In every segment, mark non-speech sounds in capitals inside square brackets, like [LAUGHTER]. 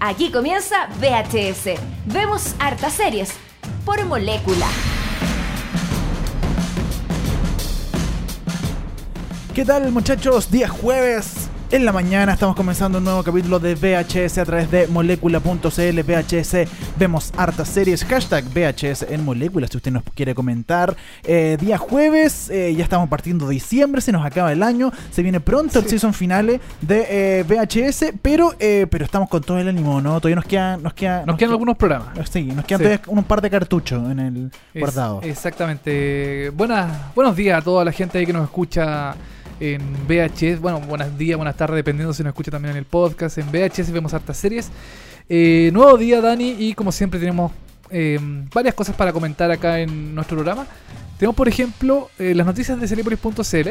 Aquí comienza VHS. Vemos hartas series por molécula. ¿Qué tal muchachos? Día jueves en la mañana estamos comenzando un nuevo capítulo de VHS a través de molécula.cl VHS vemos hartas series hashtag VHS en molécula si usted nos quiere comentar Eh, día jueves eh, ya estamos partiendo de diciembre se nos acaba el año se viene pronto el season finale de eh, VHS pero eh, pero estamos con todo el ánimo no todavía nos quedan nos queda Nos quedan algunos programas. sí nos quedan Sí. todavía un par de cartuchos en el Es- guardado exactamente. Buenas, buenos días a toda la gente ahí que nos escucha en VHS. Bueno, buenos días, buenas tardes, dependiendo si nos escucha también en el podcast. En VHS vemos hartas series. Eh, nuevo día, Dani, y como siempre tenemos eh, varias cosas para comentar acá en nuestro programa. Tenemos, por ejemplo, eh, las noticias de Cerepolis.cl.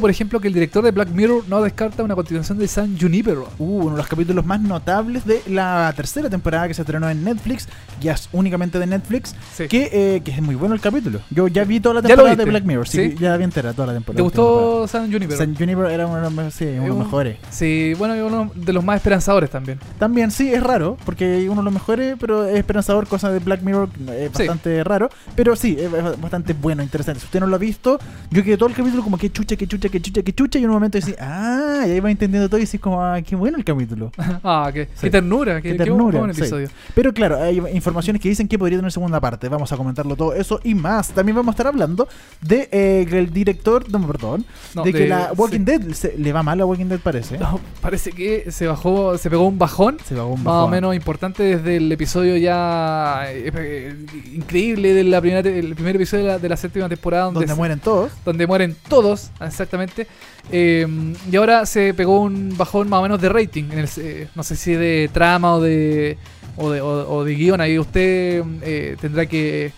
Por ejemplo que el director de Black Mirror no descarta una continuación de San Junipero. Uh, uno de los capítulos más notables de la tercera temporada que se estrenó en Netflix, ya es únicamente de Netflix, Sí. que, eh, que es muy bueno el capítulo. Yo ya vi toda la ¿Ya lo temporada de? Black Mirror, sí, ¿Sí? ya la vi entera toda la temporada. ¿Te gustó San Junipero? San Junipero era uno de los, sí, uno de los mejores. Sí, bueno, y uno de los más esperanzadores también. También sí, es raro, porque uno de los mejores, pero es esperanzador, cosa de Black Mirror, es Sí. bastante raro. Pero sí, es es bastante bueno, interesante. Si usted no lo ha visto, yo quedé todo el capítulo como que chucha, que chucha, que chucha, que chucha, y en un momento decís, ah, y ahí va entendiendo todo y decís como, ah, qué bueno el capítulo. [LAUGHS] Ah, qué, Sí. qué ternura, qué, Qué qué ternura, sí. episodio. Pero claro, hay informaciones que dicen que podría tener segunda parte. Vamos a comentarlo todo eso y más. También vamos a estar hablando de eh, que el director, no, perdón, No, de, que la Walking sí. Dead se- le va mal a Walking Dead parece. No, parece que se bajó, se pegó un bajón. Se va un Más o bajón. menos importante desde el episodio ya eh, eh, increíble de la primera te- el primer episodio de la, de la séptima temporada donde, donde se- mueren todos. donde mueren todos exactamente Eh, y ahora se pegó un bajón más o menos de rating en el, eh, no sé si de trama o de o de, o- o de guion ahí usted eh, tendrá que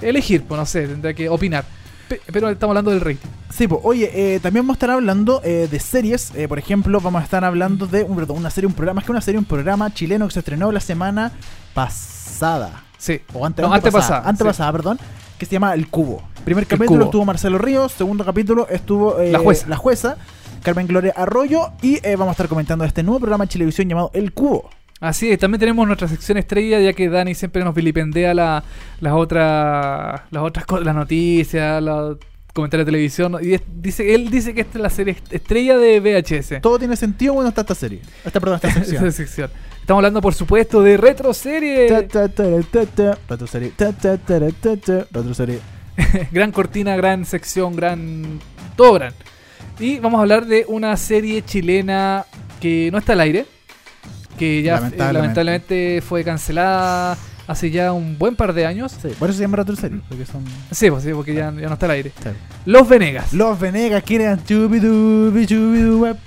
elegir pues no sé tendrá que opinar Pe- pero estamos hablando del rating Sí, pues, oye, eh, también vamos a estar hablando de series. Por ejemplo, vamos a estar hablando de un, perdón, una serie, un programa, es que una serie, un programa chileno que se estrenó la semana pasada. sí O ante, No, antepasada, antepasada, antepasada, perdón. Que se llama El Cubo. Primer capítulo Cubo. estuvo Marcelo Ríos. Segundo capítulo estuvo La jueza. la jueza, Carmen Gloria Arroyo. Y eh, vamos a estar comentando este nuevo programa de televisión llamado El Cubo. Así es, también tenemos nuestra sección estrella, ya que Dani siempre nos vilipendea la- las otras las otras las noticias, los comentarios de televisión. Y es- dice, él dice que esta es la serie est- estrella de VHS. Todo tiene sentido cuando está esta serie. Esta, perdón, esta [LAUGHS] sección. Estamos hablando, por supuesto, de Retroserie. Ta, Retroserie. gran cortina, gran sección, gran. todo gran. Y vamos a hablar de una serie chilena que no está al aire. Que ya eh, Lamentablemente. fue cancelada hace ya un buen par de años. Sí, por eso se llama Retroserie. Porque son. Sí, pues sí, porque ya, ya no está al aire. sí. Los Venegas. Los Venegas quieren chubidubi, chubiduwap,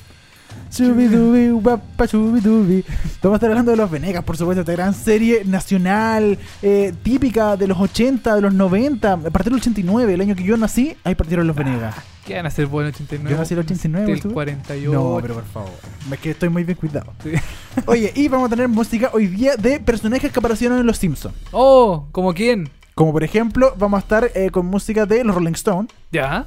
chubidubi, wapa, chubidubi. Vamos a estar hablando de Los Venegas, por supuesto, esta gran serie nacional, eh, típica de los 80, de los 90, a partir del 89, el año que yo nací, ahí partieron Los Venegas. ¿Qué van a hacer bueno 89? Yo nací en el 89, Del ¿tú? 48. No, pero por favor, es que estoy muy bien cuidado. Sí. [LAUGHS] Oye, y vamos a tener música hoy día de personajes que aparecieron en Los Simpsons. Oh, ¿como quién? Como por ejemplo, vamos a estar eh, con música de los Rolling Stones, ¿Ya?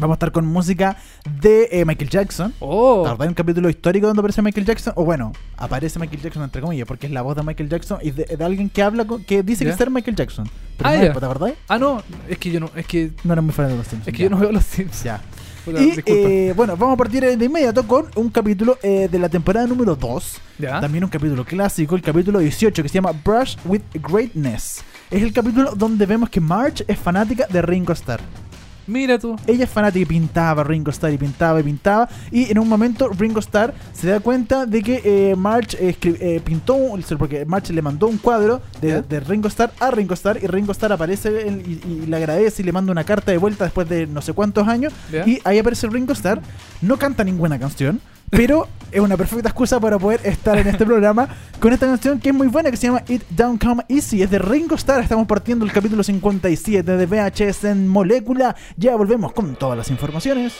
Vamos a estar con música de eh, Michael Jackson. Oh. ¿Verdad? Hay un capítulo histórico donde aparece Michael Jackson. O bueno, aparece Michael Jackson entre comillas, porque es la voz de Michael Jackson y de, de alguien que habla con- que dice Ya. que ser Michael Jackson. Pero Ah, no es, ¿te acordás? Ah, no, es que yo no, es que, No era muy fan de los Simpsons. es que yo no veo los Sims. Ya. Y eh, bueno, vamos a partir de inmediato con un capítulo eh, de la temporada número 2. ¿Ya? También un capítulo clásico, el capítulo 18, que se llama Brush with Greatness. Es el capítulo donde vemos que Marge es fanática de Ringo Starr. Mira tú. Ella es fanática y pintaba Ringo Starr y pintaba y pintaba. Y en un momento Ringo Starr se da cuenta de que eh, March eh, pintó, un- porque March le mandó un cuadro de, Ringo Starr a Ringo Starr y Ringo Starr aparece en- y, y le agradece y le manda una carta de vuelta después de no sé cuántos años. ¿Ya? Y ahí aparece Ringo Starr, no canta ninguna canción. Pero es una perfecta excusa para poder estar en este programa con esta canción que es muy buena, que se llama It Don't Come Easy. Es de Ringo Starr. Estamos partiendo el capítulo 57 de VHS en Molécula. Ya volvemos con todas las informaciones.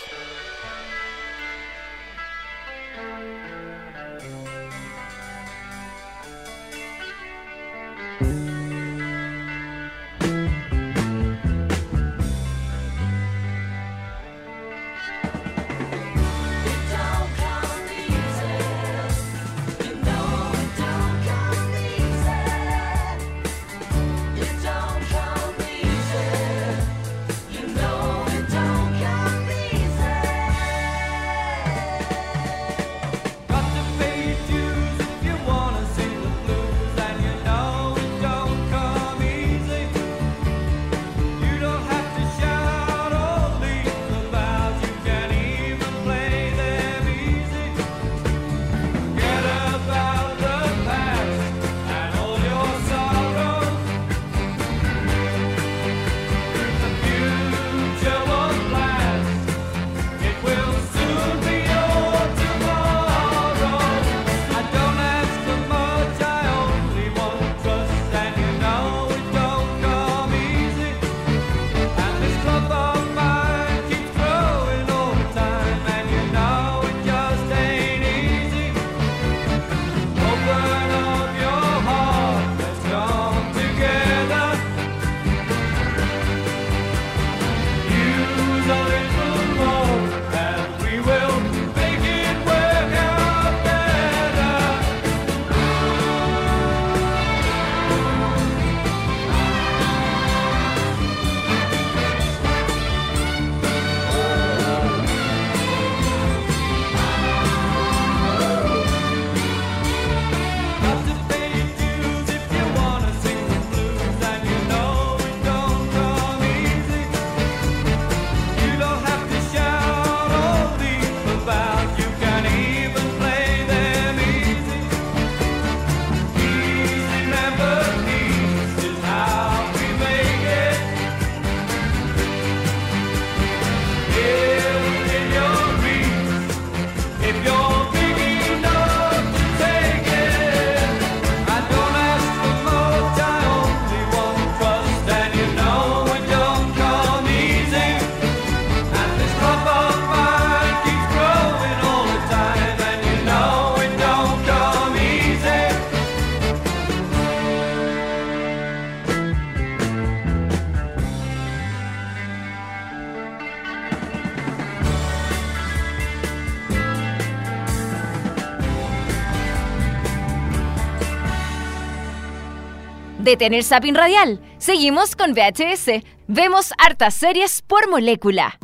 Detén el zapping radial. Seguimos con VHS. Vemos hartas series por molécula.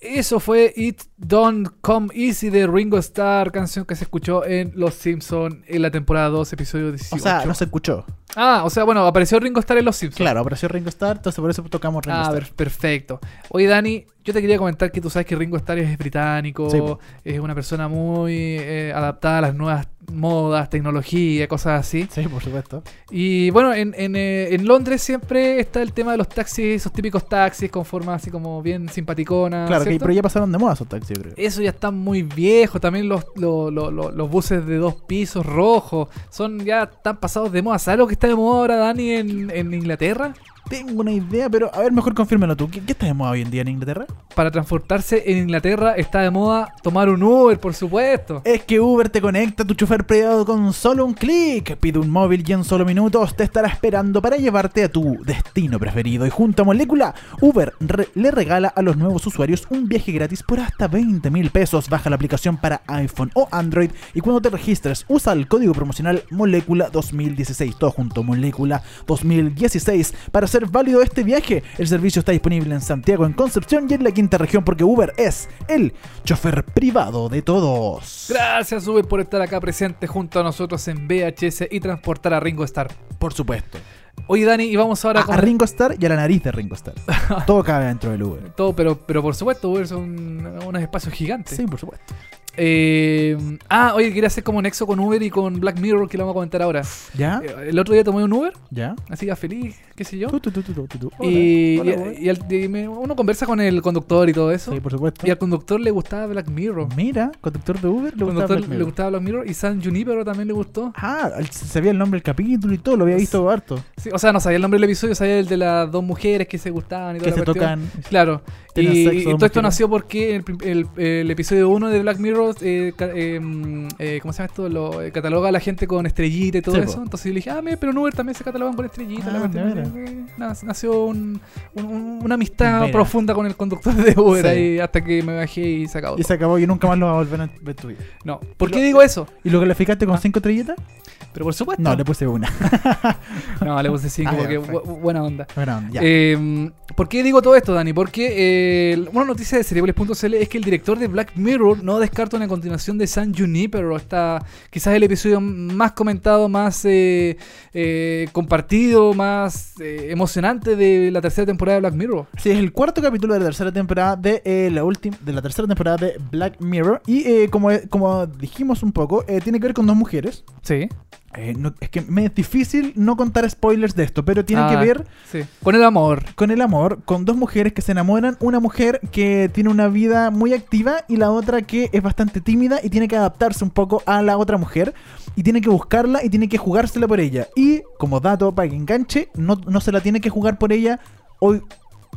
Eso fue It Don't Come Easy de Ringo Starr, canción que se escuchó en Los Simpsons en la temporada 2, episodio 18. O sea, no se escuchó. Ah, o sea, bueno, apareció Ringo Starr en Los Simpsons. Claro, apareció Ringo Starr, entonces por eso tocamos Ringo Ah, Starr. per- perfecto. Oye, Dani, yo te quería comentar que tú sabes que Ringo Starr es británico, Sí, es una persona muy eh, adaptada a las nuevas modas, tecnología, cosas así. Sí, por supuesto. Y bueno, en, en, eh, en Londres siempre está el tema de los taxis, esos típicos taxis con forma así como bien simpaticona. Claro, pero ya pasaron de moda esos taxis, Eso ya está muy viejo. También los, los, los- los- los buses de dos pisos rojos son ya tan pasados de moda. ¿Sabes lo que está de moda ahora, Dani, en, en Inglaterra? Tengo una idea, pero a ver, mejor confírmelo tú. ¿Qué, qué está de moda hoy en día en Inglaterra? Para transportarse en Inglaterra está de moda tomar un Uber, por supuesto. Es que Uber te conecta a tu chofer privado con solo un clic. Pide un móvil y en solo minutos te estará esperando para llevarte a tu destino preferido. Y junto a Molécula, Uber re- le regala a los nuevos usuarios un viaje gratis por hasta 20 mil pesos. Baja la aplicación para iPhone o Android y cuando te registres usa el código promocional Molécula 2016. Todo junto, Molécula 2016. Para válido este viaje, el servicio está disponible en Santiago, en Concepción y en la quinta región porque Uber es el chofer privado de todos. Gracias, Uber, por estar acá presente junto a nosotros en VHS y transportar a Ringo Starr. Por supuesto. Oye, Dani, y vamos ahora A, con a Ringo Starr y a la nariz de Ringo Starr. [LAUGHS] Todo cabe dentro del Uber. todo, pero, pero por supuesto, Uber son unos espacios gigantes. Sí, por supuesto. Eh, ah, oye, quería hacer como nexo con Uber y con Black Mirror, que lo vamos a comentar ahora. ¿Ya? Eh, El otro día tomé un Uber, ¿Ya? así ya feliz, qué sé yo. Tú, tú, tú, tú, tú, tú. Y, Hola, y- hola, y al- y me- uno conversa con el conductor y todo eso. Sí, por supuesto. Y al conductor le gustaba Black Mirror. Mira, conductor de Uber, le conductor Black le gustaba Black Mirror y San Junipero también le gustó. Ah, sabía el nombre del capítulo y todo, lo había visto harto. Sí, o sea, no sabía el nombre del episodio, sabía el de las dos mujeres que se gustaban y Que toda se tocan. Claro. Y, sexo todo esto nació porque el, el- el episodio 1 de Black Mirror, eh, eh, eh, ¿cómo se llama esto? Lo, eh, cataloga a la gente con estrellita y todo Sí, eso. po. Entonces yo le dije, ah, mira, pero Uber también se catalogan con estrellita. Ah, la Eh, nació un- un- un- una amistad Mira. profunda con el conductor de Uber Sí. ahí hasta que me bajé y se acabó. Y se acabó y nunca más lo va a volver a ver tu vida. No. ¿Por qué digo eso? ¿Y lo calificaste con Ah. cinco estrellitas? Pero por supuesto. No, le puse una. [LAUGHS] No, le puse 5 Ah, porque bu- buena onda. Bueno, ya. Eh, ¿Por qué digo todo esto, Dani? Porque eh, una noticia de Cerebles.cl es que el director de Black Mirror no descarta una continuación de San Junipero. Está quizás el episodio más comentado, más eh, eh, compartido, más eh, emocionante de la tercera temporada de Black Mirror. Sí, es el cuarto capítulo de la tercera temporada de la última de la tercera temporada de Black Mirror y como, como dijimos un poco tiene que ver con dos mujeres. Sí. Eh, no- es que me es difícil no contar spoilers de esto, pero tiene Ah, que ver Sí. Con el amor. con el amor, con dos mujeres que se enamoran, una mujer que tiene una vida muy activa y la otra que es bastante tímida y tiene que adaptarse un poco a la otra mujer y tiene que buscarla y tiene que jugársela por ella. Y como dato para que enganche, no, no se la tiene que jugar por ella hoy,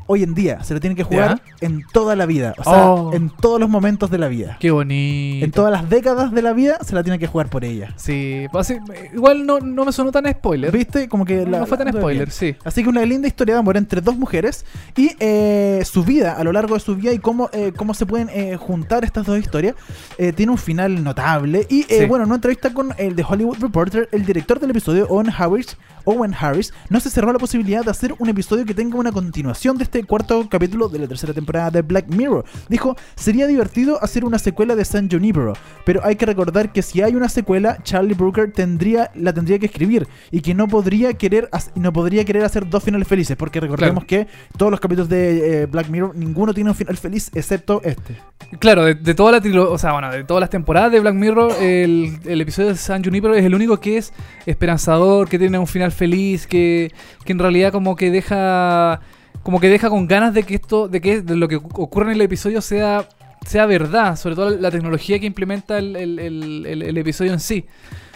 hoy en día, se la tiene que jugar en toda la vida, o sea, Oh. en todos los momentos de la vida. Qué bonito. En todas las décadas de la vida se la tiene que jugar por ella. Sí. pues, igual no, no me sonó tan spoiler. ¿Viste? Como que la- no fue tan spoiler, bien. sí. Así que una linda historia de amor entre dos mujeres y eh, su vida, a lo largo de su vida y cómo, eh, cómo se pueden eh, juntar estas dos historias, eh, tiene un final notable. Y eh, Sí. bueno, en una entrevista con el de Hollywood Reporter, el director del episodio, Owen Harris, Owen Harris, no se cerró la posibilidad de hacer un episodio que tenga una continuación de este cuarto capítulo de la tercera temporada de Black Mirror. Dijo, sería divertido hacer una secuela de San Junipero, pero hay que recordar que si hay una secuela, Charlie Brooker tendría, la tendría que escribir y que no podría querer no podría querer hacer dos finales felices, porque recordemos que todos los capítulos de eh, Black Mirror, ninguno tiene un final feliz excepto este. Claro, de, de toda la o sea, bueno, de todas las temporadas de Black Mirror, el, el episodio de San Junipero es el único que es esperanzador, que tiene un final feliz, que, que en realidad como que deja como que deja con ganas de que esto, de que de lo que ocu- ocurre en el episodio sea sea verdad, sobre todo la tecnología que implementa el- el- el- el episodio en sí.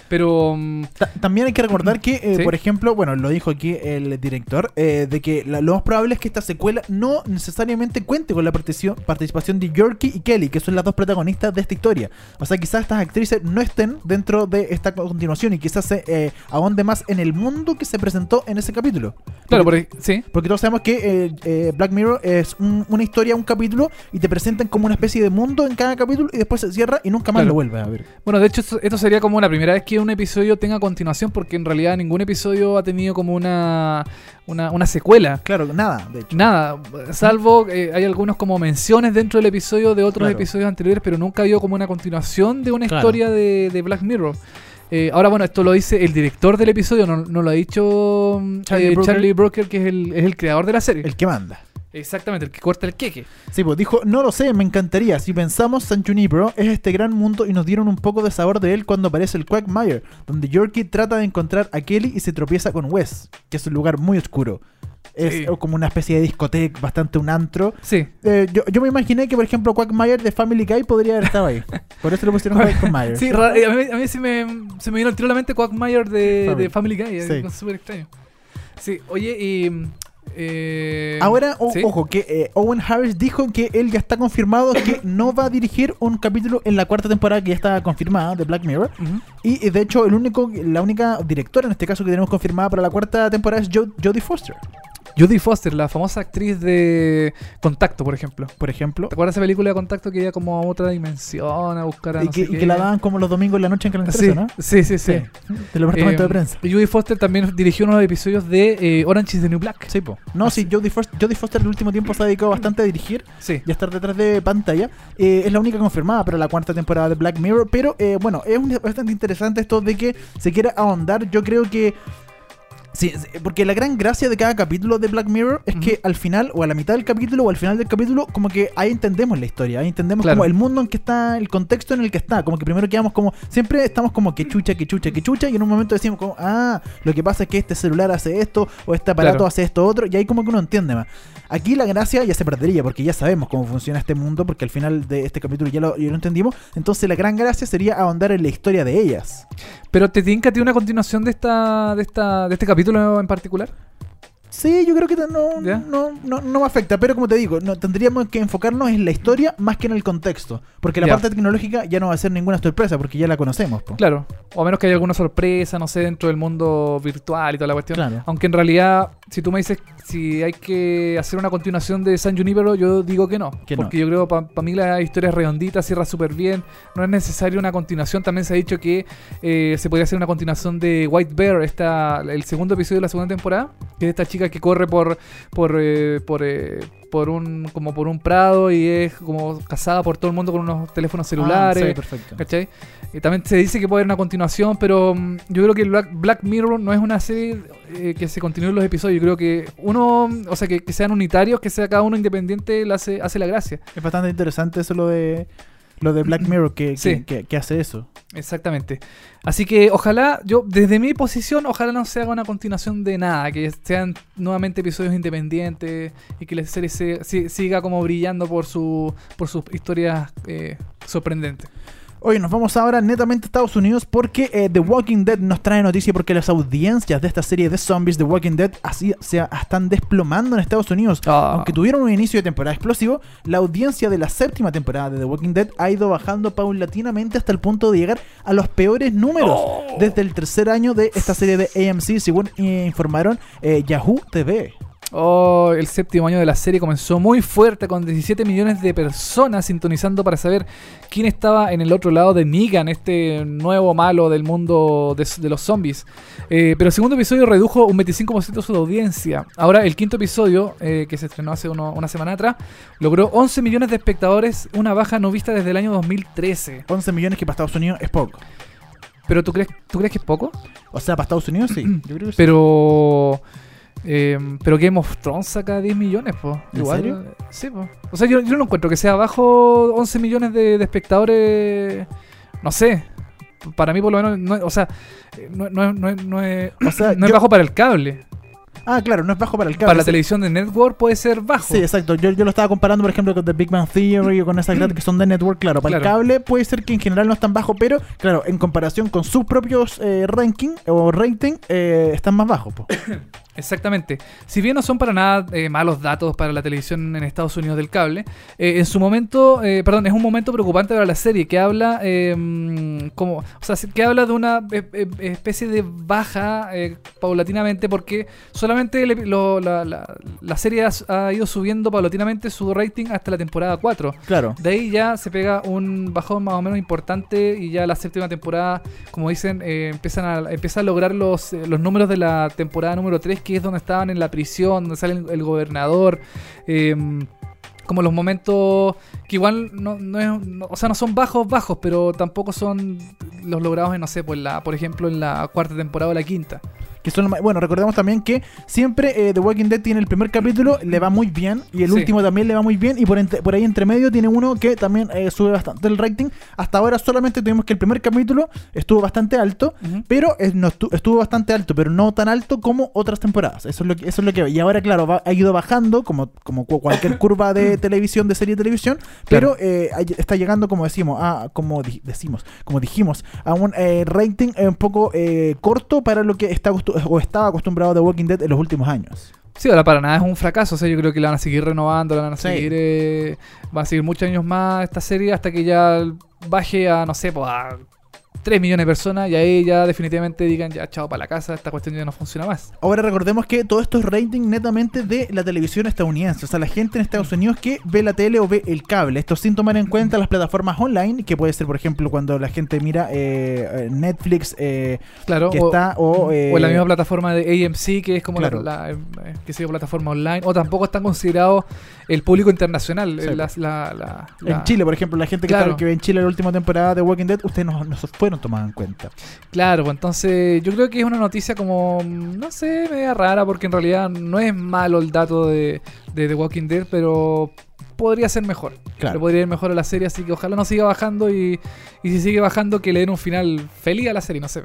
Pero mm, Ta- También hay que recordar que, eh, Sí. por ejemplo, bueno, lo dijo aquí el director, eh, de que la- lo más probable es que esta secuela no necesariamente cuente con la partici- participación de Yorkie y Kelly, que son las dos protagonistas de esta historia. O sea, quizás estas actrices no estén dentro de esta continuación y quizás se eh, ahonde más en el mundo que se presentó en ese capítulo. claro, Porque- sí. porque todos sabemos que eh, Black Mirror es un- una historia, un capítulo, y te presentan como una especie de mundo en cada capítulo y después se cierra y nunca más Claro. lo vuelves a ver. Bueno, de hecho, esto sería como la primera vez que un episodio tenga continuación, porque en realidad ningún episodio ha tenido como una, una, una secuela. Claro, nada, de hecho. Nada, salvo eh, hay algunos como menciones dentro del episodio de otros Claro. episodios anteriores, pero nunca ha habido como una continuación de una Claro. historia de, de Black Mirror. Eh, ahora, bueno, esto lo dice el director del episodio, no, no lo ha dicho Charlie eh, Brooker. Charlie Brooker, que es el, es el creador de la serie. El que manda. Exactamente, el que corta el queque. Sí, pues dijo, no lo sé, me encantaría. Si pensamos San Junipero es este gran mundo y nos dieron un poco de sabor de él cuando aparece el Quagmire, donde Yorkie trata de encontrar a Kelly y se tropieza con Wes, que es un lugar muy oscuro. Es Sí. eh, como una especie de discoteca, bastante un antro. Sí. Eh, yo, yo me imaginé que, por ejemplo, Quagmire de Family Guy podría haber estado ahí. Por eso le pusieron [LAUGHS] Quagmire. Sí, eh, a mí, a mí sí me, se me vino el tiro a la mente Quagmire de Family. de Family, Guy. Sí. Es súper extraño. Sí, oye, y. eh, Ahora, o- ¿sí? ojo, que eh, Owen Harris dijo que él ya está confirmado que [COUGHS] no va a dirigir un capítulo en la cuarta temporada que ya está confirmada de Black Mirror. Y eh, de hecho, el único, la única directora en este caso que tenemos confirmada para la cuarta temporada es Jo- Jodie Foster, Judy Foster, la famosa actriz de Contacto, por ejemplo. por ejemplo. ¿Te acuerdas de esa película de Contacto que iba como a otra dimensión a buscar a Y no que, sé y qué? que la daban como los domingos en la noche en Canal Sí, 13, ¿no? sí, sí, sí. Del departamento Eh, de prensa. Y Judy Foster también dirigió uno de los episodios de eh, Orange is the New Black. Sí, po. No, sí, Jodie Foster, Jodie Foster el último tiempo se ha dedicado bastante a dirigir Sí. y a estar detrás de pantalla. Eh, es la única confirmada para la cuarta temporada de Black Mirror. Pero eh, bueno, es un- bastante interesante esto de que se quiera ahondar. Yo creo que Sí, porque la gran gracia de cada capítulo de Black Mirror es que al final, o a la mitad del capítulo, o al final del capítulo, como que ahí entendemos la historia, ahí entendemos Claro. como el mundo en que está, el contexto en el que está, como que primero quedamos como, siempre estamos como que chucha, que chucha, que chucha, y en un momento decimos como, ah, lo que pasa es que este celular hace esto, o este aparato Claro. hace esto otro, y ahí como que uno entiende más. Aquí la gracia ya se perdería, porque ya sabemos cómo funciona este mundo, porque al final de este capítulo ya lo, ya lo entendimos, entonces la gran gracia sería ahondar en la historia de ellas. Pero te tinca a ti una continuación de esta, de esta, de este capítulo en particular. Sí, yo creo que no, ¿Ya? no, no, no me afecta, pero como te digo, no, tendríamos que enfocarnos en la historia más que en el contexto, porque la Ya. parte tecnológica ya no va a ser ninguna sorpresa, porque ya la conocemos. po. Claro. O a menos que haya alguna sorpresa, no sé, dentro del mundo virtual y toda la cuestión. Claro. Aunque en realidad, si tú me dices si hay que hacer una continuación de San Junipero, yo digo que no. Que no. porque yo creo para mí la historia es redondita, cierra súper bien. No es necesario una continuación. También se ha dicho que eh, se podría hacer una continuación de White Bear, esta, el segundo episodio de la segunda temporada, que es esta chica que corre por por eh, por, eh, por un como por un prado y es como casada por todo el mundo con unos teléfonos celulares. Ah, sí, perfecto. ¿Cachai? Y también se dice que puede haber una continuación, pero mm, yo creo que Black, Black Mirror no es una serie eh, que se continúen los episodios. Yo creo que uno, o sea, que, que sean unitarios, que sea cada uno independiente, le hace, hace la gracia. Es bastante interesante eso lo de lo de Black Mirror que, que- Sí. que- que hace eso. Exactamente. Así que ojalá, yo desde mi posición, ojalá no se haga una continuación de nada, que sean nuevamente episodios independientes y que la serie se- si- siga como brillando por su por sus historias eh, sorprendentes. Oye, nos vamos ahora netamente a Estados Unidos porque eh, The Walking Dead nos trae noticia porque las audiencias de esta serie de zombies The Walking Dead así se están desplomando en Estados Unidos. Ah. Aunque tuvieron un inicio de temporada explosivo, la audiencia de la séptima temporada de The Walking Dead ha ido bajando paulatinamente hasta el punto de llegar a los peores números desde el tercer año de esta serie de AMC, según eh, informaron eh, Yahoo TV. Oh, el séptimo año de la serie comenzó muy fuerte con 17 millones de personas sintonizando para saber quién estaba en el otro lado de Negan, este nuevo malo del mundo de, de los zombies. Eh, pero el segundo episodio redujo un 25% su audiencia. Ahora el quinto episodio, eh, que se estrenó hace uno- una semana atrás, logró 11 millones de espectadores, una baja no vista desde el año 2013. 11 millones que para Estados Unidos es poco. ¿Pero tú crees, tú crees que es poco? O sea, para Estados Unidos sí. Yo creo que sí. Pero. Eh, pero Game of Thrones saca 10 millones, po. ¿En Igual. serio? Sí, po. O sea, yo, yo no encuentro que sea bajo 11 millones de, de espectadores. No sé. Para mí, por lo menos. No, es- o sea, no, no, es- no, es- no es, O sea, no es yo- bajo para el cable. Ah, claro, no es bajo para el cable. Para la sí. televisión de Network puede ser bajo. Sí, exacto. Yo, yo lo estaba comparando, por ejemplo, con The Big Bang Theory o con esas que son de network. Claro, para el cable puede ser que en general no están bajo, pero claro, en comparación con sus propios eh, ranking o rating, eh, están más bajos. [COUGHS] Exactamente. Si bien no son para nada eh, malos datos para la televisión en Estados Unidos del cable, eh, en su momento, eh, perdón, es un momento preocupante para la serie que habla, eh, mm, como, o sea, que habla de una especie de baja paulatinamente porque solamente epi- lo- la, la- la serie ha, ha ido subiendo paulatinamente su rating hasta la temporada 4. Claro. De ahí ya se pega un bajón más o menos importante y ya la séptima temporada, como dicen, eh, empiezan a, empieza a lograr los, los números de la temporada número 3, que es donde estaban en la prisión, donde sale el, gobernador. eh, como los momentos que igual no, no es- no- o sea, no son bajos, bajos, pero tampoco son los logrados en, no sé, pues la, por ejemplo, en la cuarta temporada o la quinta. Que son bueno, recordemos también que siempre eh, The Walking Dead tiene el primer capítulo, le va muy bien, y el Sí. último también le va muy bien, y por, entre- por ahí entre medio tiene uno que también eh, sube bastante el rating. Hasta ahora solamente tuvimos que el primer capítulo estuvo bastante alto, pero eh, no estu- estuvo bastante alto, pero no tan alto como otras temporadas. Eso es lo que, eso es lo que Y ahora, claro, va- ha ido bajando, como, como cu- cualquier [COUGHS] curva de televisión, de serie de televisión, pero eh, está llegando, como decimos, a, como di- decimos, como dijimos, a un rating un poco corto para lo que está o estaba acostumbrado The Walking Dead en los últimos años. Sí, ahora para nada es un fracaso. O sea, yo creo que la van a seguir renovando, la van a Sí. seguir. eh, van a seguir muchos años más esta serie hasta que ya baje a, no sé, pues a 3 millones de personas y ahí ya definitivamente digan, ya, chao para la casa, esta cuestión ya no funciona más. Ahora recordemos que todo esto es rating netamente de la televisión estadounidense, o sea, la gente en Estados Unidos que ve la tele o ve el cable. Esto sin tomar en cuenta las plataformas online, que puede ser, por ejemplo, cuando la gente mira eh, eh, Netflix, eh, Claro. que o, está, o, eh, o la misma plataforma de AMC, que es como Claro. la, la, sé yo, plataforma online. O tampoco están considerados el público internacional. Sí. las- la- la- la- En Chile, por ejemplo, la gente que, Claro. está- que ve en Chile la última temporada de Walking Dead, ustedes no, no fueron fueron tomadas en cuenta. Claro, pues entonces yo creo que es una noticia como, no sé, media rara, porque en realidad no es malo el dato de, de The Walking Dead, pero podría ser mejor. Claro. Le podría ir mejor a la serie, así que ojalá no siga bajando y, y si sigue bajando que le den un final feliz a la serie, no sé.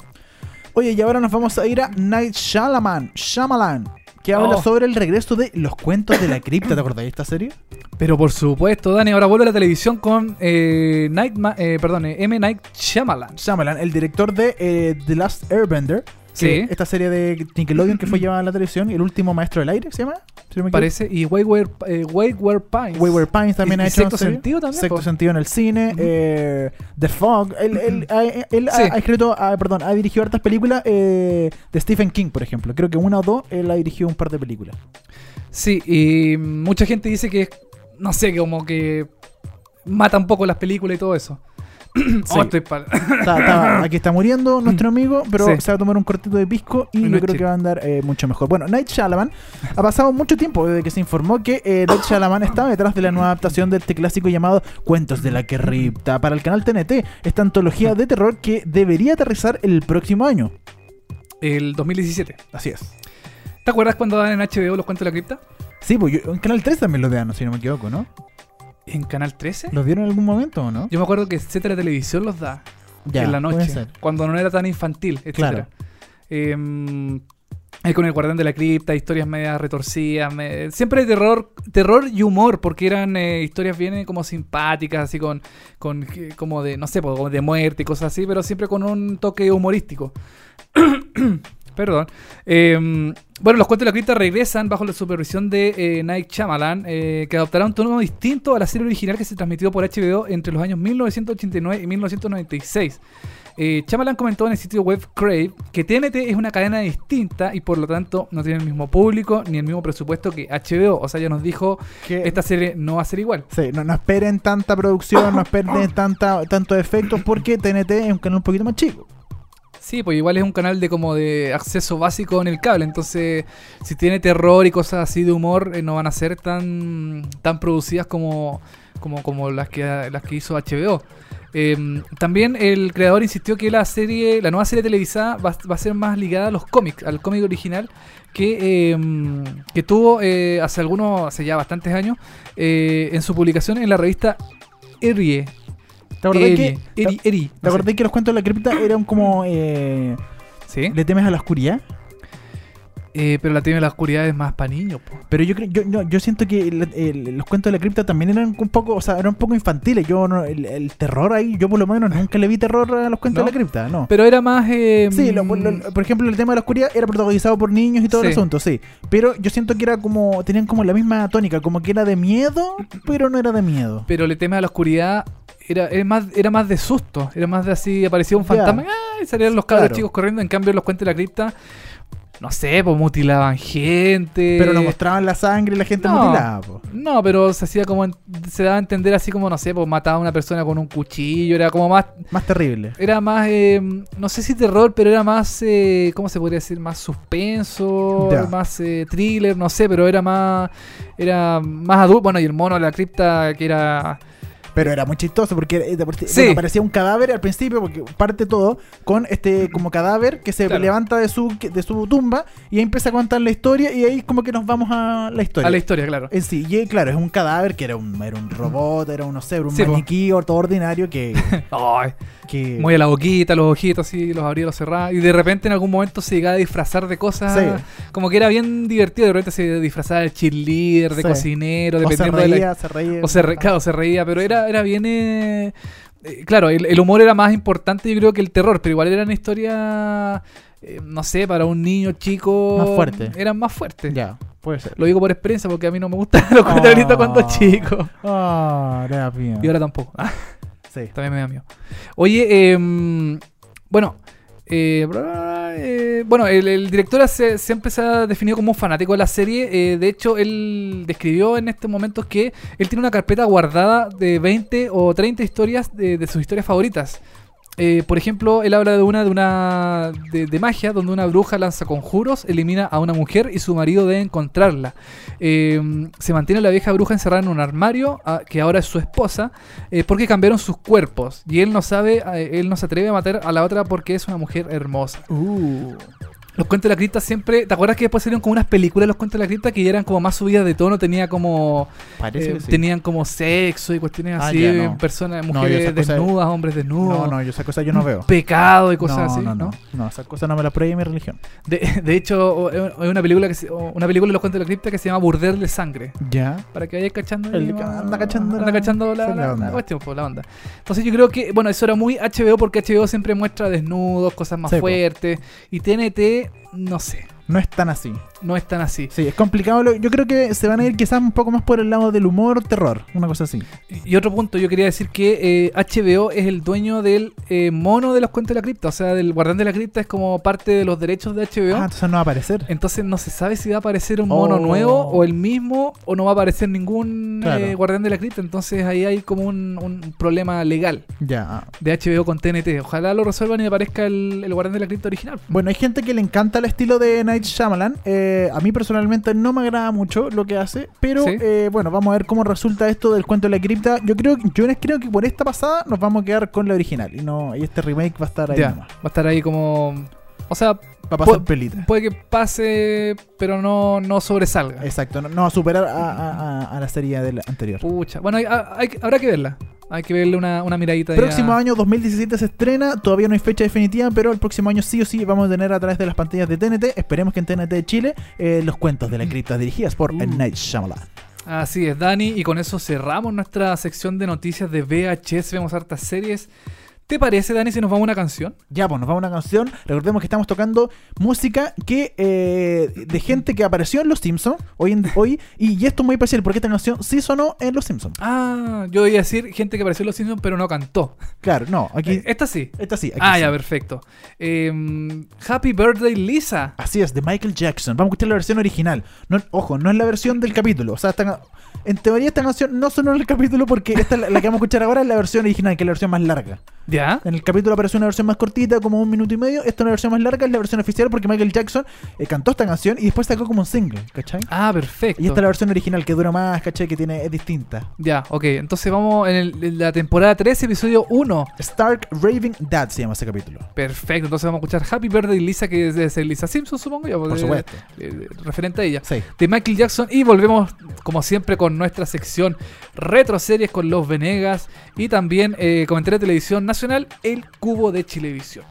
Oye, y ahora nos vamos a ir a Night Shyamalan, Shyamalan que habla Oh. sobre el regreso de Los Cuentos de la Cripta. ¿Te acordás de esta serie? Pero por supuesto, Dani, ahora vuelve a la televisión con eh, Night eh, perdón, M. Night Shyamalan. Shyamalan, el director de eh, The Last Airbender. Sí. Esta serie de Nickelodeon que fue llevada a la televisión. El último maestro del aire, ¿se llama? Si no. Parece, y Wayward, eh, Wayward Pines. Wayward Pines también Y- ha y hecho Sexto. Sentido también, Sexto po. Sentido en el cine. Eh, The Fog. Él, él- ha- él ha- Sí. ha, escrito, ah, perdón, ha dirigido hartas películas eh, de Stephen King, por ejemplo. Creo que una o dos él ha dirigido un par de películas. Sí, y mucha gente dice que, no sé, como que mata un poco las películas y todo eso. [CLEARS THROAT] Oh, estoy pal- Está- [LAUGHS] está- aquí está muriendo nuestro amigo, pero se va a tomar un cortito de pisco y No yo creo que va a andar eh, mucho mejor. Bueno, Night Shyamalan ha pasado mucho tiempo desde que se informó que eh, Night Shyamalan estaba detrás de la nueva adaptación de este clásico llamado Cuentos de la Cripta para el canal TNT, esta antología de terror que debería aterrizar el próximo año. el 2017. Así es. ¿Te acuerdas cuando dan en HBO los cuentos de la cripta? Sí, pues yo- en Canal 3 también lo dan, si no me equivoco, ¿no? ¿En Canal 13? ¿Los dieron en algún momento o no? Yo me acuerdo que etcétera televisión los da Ya, en la noche, cuando no era tan infantil, etcétera. Em, ahí con el guardián de la cripta, historias medias retorcidas, me- siempre terror, terror y humor, porque eran eh, historias bien eh, como simpáticas, así con, con eh, como de, no sé, como de muerte y cosas así, pero siempre con un toque humorístico. [COUGHS] Perdón. Em, bueno, los cuentos de la cripta regresan bajo la supervisión de eh, Night Shyamalan, eh, que adoptará un tono distinto a la serie original que se transmitió por HBO entre los años 1989 y 1996. Eh, Shyamalan comentó en el sitio web Crave que TNT es una cadena distinta y por lo tanto no tiene el mismo público ni el mismo presupuesto que HBO. O sea, ya nos dijo Que- esta serie no va a ser igual. Sí, no, no esperen tanta producción, no esperen [COUGHS] tanta, tantos efectos porque TNT es un canal un poquito más chico. Sí, pues igual es un canal de como de acceso básico en el cable, entonces si tiene terror y cosas así de humor eh, no van a ser tan tan producidas como como, como las que las que hizo HBO. Eh, también el creador insistió que la serie, la nueva serie televisada va, va a ser más ligada a los cómics, al cómic original que, eh, que tuvo eh, hace algunos, hace ya bastantes años, eh, en su publicación en la revista Erie. ¿Te acordás Erie, que, Erie, te, Erie, te no acordás que los cuentos de la cripta eran como... Eh, ¿Sí? ¿Le temes a la oscuridad? Eh, pero la tiene la oscuridad es más para niños, po. Pero yo creo, yo, yo, yo siento que el- el- los cuentos de la cripta también eran un poco, o sea, eran un poco infantiles. Yo no- el, el terror ahí, yo por lo menos nunca le vi terror a los cuentos ¿No? de la cripta, no. Pero era más. eh, Sí, lo- lo- por ejemplo, el tema de la oscuridad era protagonizado por niños y todo el asunto, sí. Pero yo siento que era como, tenían como la misma tónica, como que era de miedo, pero no era de miedo. pero le temes a la oscuridad. Era, era más, era más de susto. Era más de así. Aparecía un fantasma. ¡ah! Y salían los cabros Claro. chicos corriendo. En cambio, los cuentos de la cripta. No sé, pues mutilaban gente. Pero no mostraban la sangre y la gente no. mutilada, po. No, pero se hacía como. se daba a entender así como, no sé, pues mataba a una persona con un cuchillo. Era como más. Más terrible. Era más. eh, no sé si terror, pero era más. eh, ¿Cómo se podría decir? Más suspenso. Más eh, thriller, no sé, pero era más. Era más adulto. Bueno, y el mono de la cripta que era. Pero era muy chistoso porque eh, sí- bueno, aparecía un cadáver al principio, porque parte todo con este como cadáver que se Claro. levanta de su, de su tumba y ahí empieza a contar la historia y ahí como que nos vamos a la historia. A la historia, claro. En sí, y eh, claro, es un cadáver que era un, era un robot, era un, no sé, era un Sí, maniquí todo ordinario que... [LAUGHS] Que Muy a la boquita, los ojitos así, los abría, los cerraba. Y de repente en algún momento se llegaba a disfrazar de cosas. Sí. Como que era bien divertido. De repente se disfrazaba de cheerleader, de Sí. cocinero, o se dependiendo de la- se reía. O se, re- claro, se reía, pero era, era bien... eh, eh, claro, el, el humor era más importante yo creo que el terror, pero igual eran historias, eh, no sé, para un niño chico... Más fuerte. Eran más fuertes. Ya, puede ser. Lo digo por experiencia porque a mí no me gustan [LAUGHS] los cuentos de gritos cuando Ah. chico. Ah, era bien. Y ahora tampoco. [LAUGHS] Sí. también me da miedo. Oye, em, bueno... eh, eh, bueno, el, el director se, siempre se ha definido como un fanático de la serie. eh, de hecho, él describió en estos momentos que él tiene una carpeta guardada de 20 o 30 historias de, de sus historias favoritas. Eh, por ejemplo, él habla de una de una de, magia donde una bruja lanza conjuros, elimina a una mujer y su marido debe encontrarla. Eh, se mantiene la vieja bruja encerrada en un armario ah, que ahora es su esposa eh, porque cambiaron sus cuerpos y él no sabe, él no se atreve a matar a la otra porque es una mujer hermosa. Uh. Los cuentos de la cripta siempre. ¿Te acuerdas que después salieron como unas películas los cuentos de la cripta que eran como más subidas de tono? Tenía como. Parece eh, que sí. Tenían como sexo y cuestiones Ah, así. ya, no. Personas, mujeres desnudas, hombres desnudos. No, no, yo esas cosas yo no veo. Pecado y cosas no, así. no, ¿no? no, no, esas cosas no me las prohíbe mi religión. De, [LAUGHS] de hecho, hay una película que se- una película de los cuentos de la cripta que se llama Burdel de Sangre. Ya. Para que vayas cachando. El anda cachando anda la- cachando la, la la- onda. la cuestión, pues, la onda. Entonces yo creo que, bueno, eso era muy HBO porque HBO siempre muestra desnudos, cosas más Sí, fuertes. Y TNT, no sé, No es tan así. no es tan así. Sí, es complicado. Yo creo que se van a ir quizás un poco más por el lado del humor, terror. Una cosa así. Y otro punto, yo quería decir que eh, HBO es el dueño del eh, mono de los cuentos de la cripta. O sea, del guardián de la cripta es como parte de los derechos de HBO. Ah, entonces no va a aparecer. Entonces no se sabe si va a aparecer un mono Oh. nuevo o el mismo o no va a aparecer ningún Claro. eh, guardián de la cripta. Entonces ahí hay como un, un problema legal Ya. de HBO con TNT. Ojalá lo resuelvan y aparezca el, el guardián de la cripta original. Bueno, hay gente que le encanta el estilo de Night Shyamalan. Eh, a mí personalmente no me agrada mucho lo que hace. Pero Sí. eh, bueno, vamos a ver cómo resulta esto del cuento de la cripta. Yo creo, yo creo que por esta pasada nos vamos a quedar con la original. Y no y este remake va a estar ahí Ya, nomás. va a estar ahí como... O sea, Va a pasar Pu- pelita. puede que pase, pero no, no sobresalga. Exacto, no, no va a superar a, a- a- a la serie del anterior. Pucha. Bueno, hay- hay- habrá que verla. Hay que verle una, una miradita. Próximo año 2017 se estrena, todavía no hay fecha definitiva, pero el próximo año sí o sí vamos a tener a través de las pantallas de TNT, esperemos que en TNT de Chile, eh, los cuentos de la cripta dirigidas por Uh. M. Night Shyamalan. Así es, Dani. Y con eso cerramos nuestra sección de noticias de VHS. Vemos hartas series. ¿Te parece, Dani, si nos vamos a una canción? Ya, pues nos vamos a una canción. Recordemos que estamos tocando música que eh, de gente que apareció en Los Simpsons hoy, en, hoy y, esto es muy especial porque esta canción sí sonó en Los Simpsons. Ah, yo iba a decir gente que apareció en Los Simpsons, pero no cantó. Claro, no, aquí. Eh, esta sí. esta sí. aquí Ah, sí. ya, perfecto. Em, Happy Birthday, Lisa. Así es, de Michael Jackson. Vamos a escuchar la versión original. No, ojo, no es la versión del capítulo. O sea, esta- en teoría esta canción no sonó en el capítulo porque esta la, la que vamos a escuchar ahora es la versión original, que es la versión más larga. ¿Ya? En el capítulo apareció una versión más cortita, como un minuto y medio. Esta es una versión más larga, es la versión oficial porque Michael Jackson eh, cantó esta canción y después sacó como un single, ¿cachai? Ah, perfecto. Y esta es la versión original que dura más, ¿cachai? Que tiene, es distinta. Ya, ok. Entonces vamos en, el- en la temporada 13, episodio 1. Stark Raving Dad se llama ese capítulo. Perfecto. Entonces vamos a escuchar Happy Birthday, Lisa, que debe ser Lisa Simpson, supongo yo. Por supuesto. eh, referente a ella. Sí. de Michael Jackson y volvemos como siempre con nuestra sección retro series con los Venegas y también eh, comentario de televisión nacional El Cubo de Chilevisión.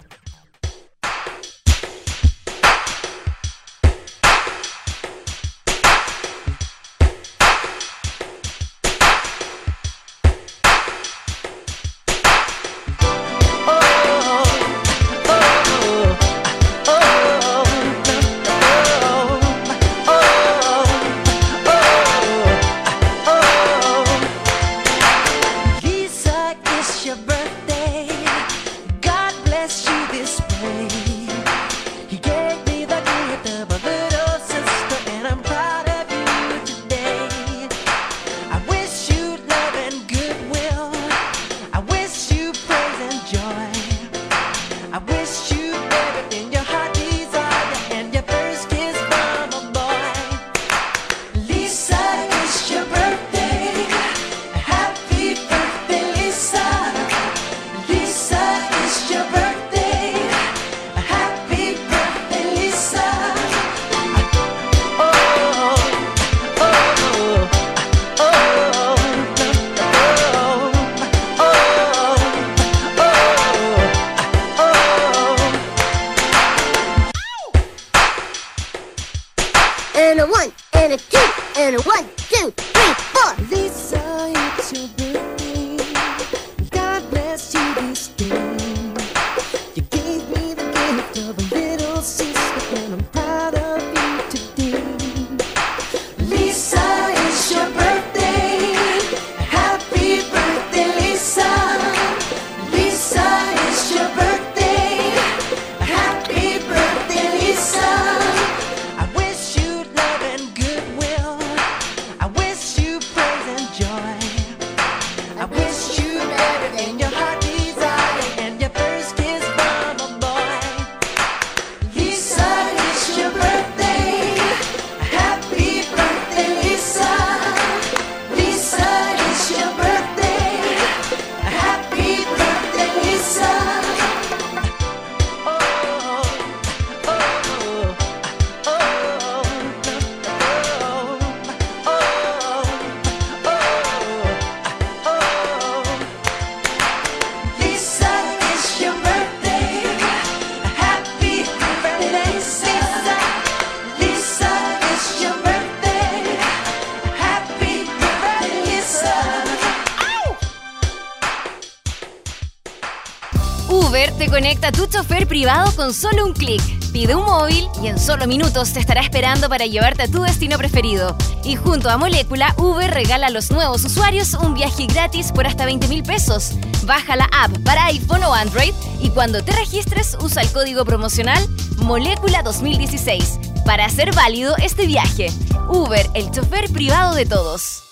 Privado con solo un clic. Pide un móvil y en solo minutos te estará esperando para llevarte a tu destino preferido. Y junto a Molécula, Uber regala a los nuevos usuarios un viaje gratis por hasta 20 mil pesos. Baja la app para iPhone o Android y cuando te registres usa el código promocional Molécula 2016 para hacer válido este viaje. Uber, el chofer privado de todos.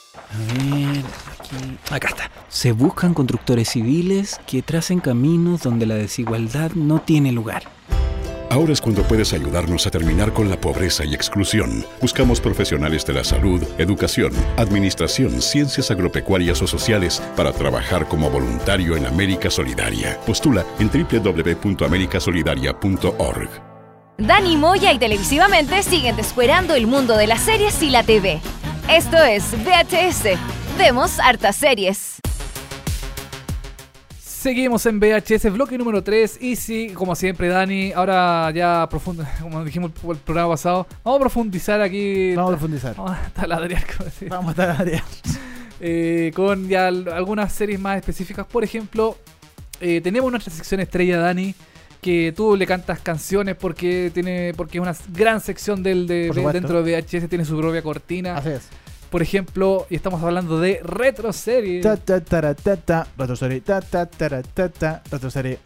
Acá está. Se buscan constructores civiles que tracen caminos donde la desigualdad no tiene lugar. Ahora es cuando puedes ayudarnos a terminar con la pobreza y exclusión. Buscamos profesionales de la salud, educación, administración, ciencias agropecuarias o sociales para trabajar como voluntario en América Solidaria. Postula en www.americasolidaria.org. Dani Moya y televisivamente siguen descuerando el mundo de las series y la TV. Esto es VHS. Vemos hartas series. Seguimos en VHS, bloque número 3. Y sí, como siempre, Dani, ahora ya profundo, [LAUGHS] como dijimos el programa pasado, vamos a profundizar aquí. Vamos a profundizar. Vamos a taladrear, como decía. Vamos a estar área. [LAUGHS] Eh, con ya al- algunas series más específicas. Por ejemplo, eh, tenemos nuestra sección estrella, Dani, que tú le cantas canciones porque tiene porque es una gran sección del de, de- dentro de VHS, tiene su propia cortina. Así es. Por ejemplo, y estamos hablando de retro series. Ta ta ta ta, retroserie, ta ta ta ta, retroserie.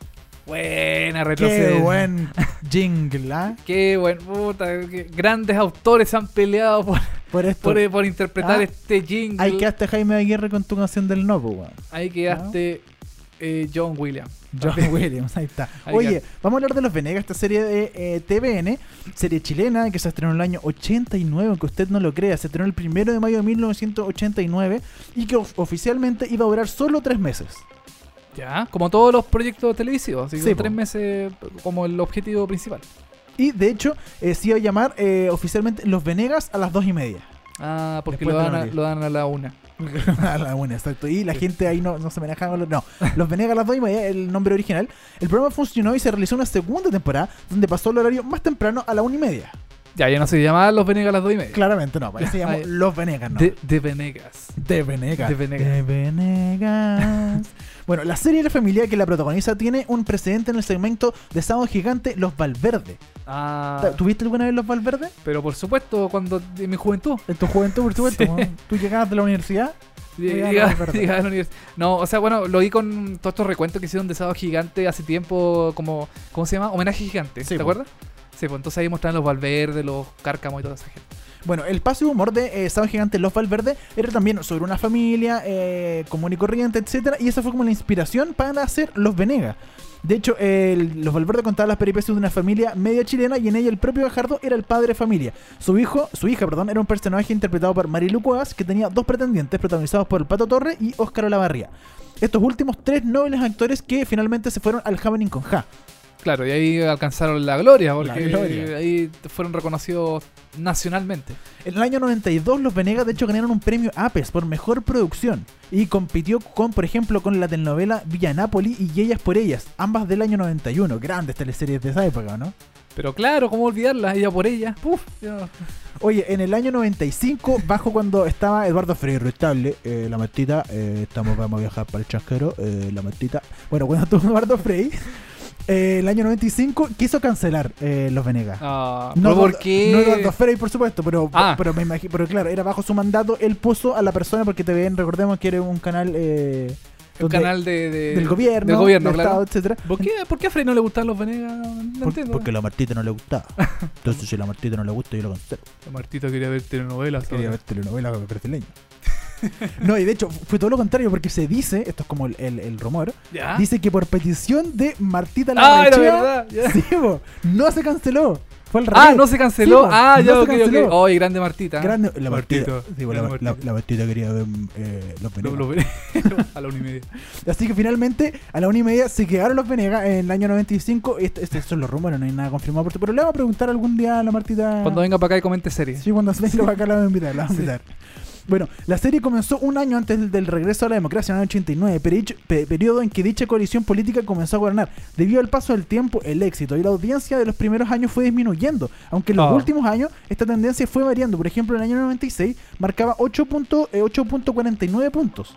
Buena retro Qué buen [LAUGHS] jingle, ¿ah? Qué buen puta. qué grandes autores han peleado por, Por esto. por, por interpretar Ah, este jingle. Ahí quedaste Jaime Aguirre con tu canción del no, weón. Ahí quedaste eh, John Williams. John Williams, ahí está. Oye, vamos a hablar de Los Venegas, esta serie de eh, TVN, serie chilena que se estrenó en el año 89, aunque usted no lo crea, se estrenó el primero de mayo de 1989 y que of- oficialmente iba a durar solo tres meses. Ya, como todos los proyectos televisivos. Así que Sí, tres meses como el objetivo principal. Y de hecho, eh, se iba a llamar eh, oficialmente Los Venegas a las dos y media. Ah, porque lo dan, a, noticia. lo dan a la una. [LAUGHS] a la una, exacto. Y la gente ahí no, no se maneja con los. No, Los Venegas a las dos y media, el nombre original. El programa funcionó y se realizó una segunda temporada donde pasó el horario más temprano a la una y media. Ya, ya no se llamaba Los Venegas a las dos y media. Claramente no, se [LAUGHS] llamó. Los Venegas, ¿no? De, de Venegas. De Venegas. De Venegas. De Venegas. [LAUGHS] bueno, la serie de la familia que la protagoniza tiene un precedente en el segmento de Sábado Gigante, Los Valverde. Ah, ¿Tuviste alguna vez Los Valverde? pero por supuesto, cuando en mi juventud. En tu juventud, por supuesto. Sí. Tú llegabas de la universidad. [LAUGHS] Llega- Llegaba llegaba a la universidad. No, o sea, bueno, lo vi con todos estos recuentos que hicieron de Sábado Gigante hace tiempo, como, ¿cómo se llama? Homenaje Gigante, Sí, ¿te po. acuerdas? Sí, pues entonces ahí mostraban los Valverde, los Cárcamos y toda esa gente. Bueno, el paso de humor de eh, Gigante, Los Valverde, era también sobre una familia eh, común y corriente, etcétera Y esa fue como la inspiración para hacer Los Venegas. De hecho, Los Valverde contaban las peripecias de una familia media chilena y en ella el propio Gajardo era el padre de familia. Su hijo, su hija, perdón, era un personaje interpretado por Marilu Cuevas que tenía dos pretendientes protagonizados por el Pato Torre y Óscar Olavarría. Estos últimos tres nobles actores que finalmente se fueron al Happening con Ja. Claro, y ahí alcanzaron la gloria, porque La gloria. ahí fueron reconocidos nacionalmente. En el año 92 los Venegas de hecho ganaron un premio APES por mejor producción y compitió con, por ejemplo, con la telenovela Villa Nápoli y Ellas por Ellas, ambas del año 91, grandes teleseries de esa época, ¿no? Pero claro, ¿cómo olvidarla? Ella por ella. Puf. Oye, en el año 95, bajo cuando estaba Eduardo Freire estable, eh, la Martita, eh, estamos, vamos a viajar para el chasquero, eh, la Martita. Bueno, cuando estuvo Eduardo Freire, eh, el año 95 quiso cancelar eh, los Venegas. Ah, No, ¿pero ¿por qué? no Eduardo Frey, por supuesto, pero, Ah. pero me imagino, pero claro, era bajo su mandato, él puso a la persona, porque TVN, recordemos que era un canal eh, Un donde- canal de, de- del gobierno, del gobierno, del claro. Estado, etcétera. ¿Por qué, ¿Por qué a Frey no le gustan los Venegas? No, Por- entiendo. porque a la Martita no le gustaba. [LAUGHS] Entonces, si a la Martita no le gusta, yo lo cancelo. La Martita quería ver telenovelas. Quería ver telenovelas brasileñas. [LAUGHS] [LAUGHS] no, y de hecho, fue todo lo contrario, porque se dice, esto es como el, el- el rumor, ¿Ya? dice que por petición de Martita ah, era Larrachea, verdad. [LAUGHS] sí, no se canceló. Fue al Ah, revés. no se canceló. Sí, ah, no ya, se ok, ok. canceló. Oye, grande Martita. Grande, la Martita. Martito, sí, bueno, la, grande la- Martita. la Martita quería ver eh, los Lo- Venegas. [LAUGHS] a la una y media. Así que finalmente, a la una y media, se quedaron los Venegas en el año 95. Este, este son los rumores, no hay nada confirmado. por- Pero le vamos a preguntar algún día a la Martita. Cuando venga para acá y comente series. Sí, cuando venga para acá la vamos a invitar. La vamos a invitar. Bueno, la serie comenzó un año antes del, regreso a la democracia, en el año 89, peri- pe- periodo en que dicha coalición política comenzó a gobernar. Debido al paso del tiempo, el éxito y la audiencia de los primeros años fue disminuyendo, aunque en los Ah. últimos años esta tendencia fue variando. Por ejemplo, en el año 96 marcaba 8., eh, 8.49 puntos.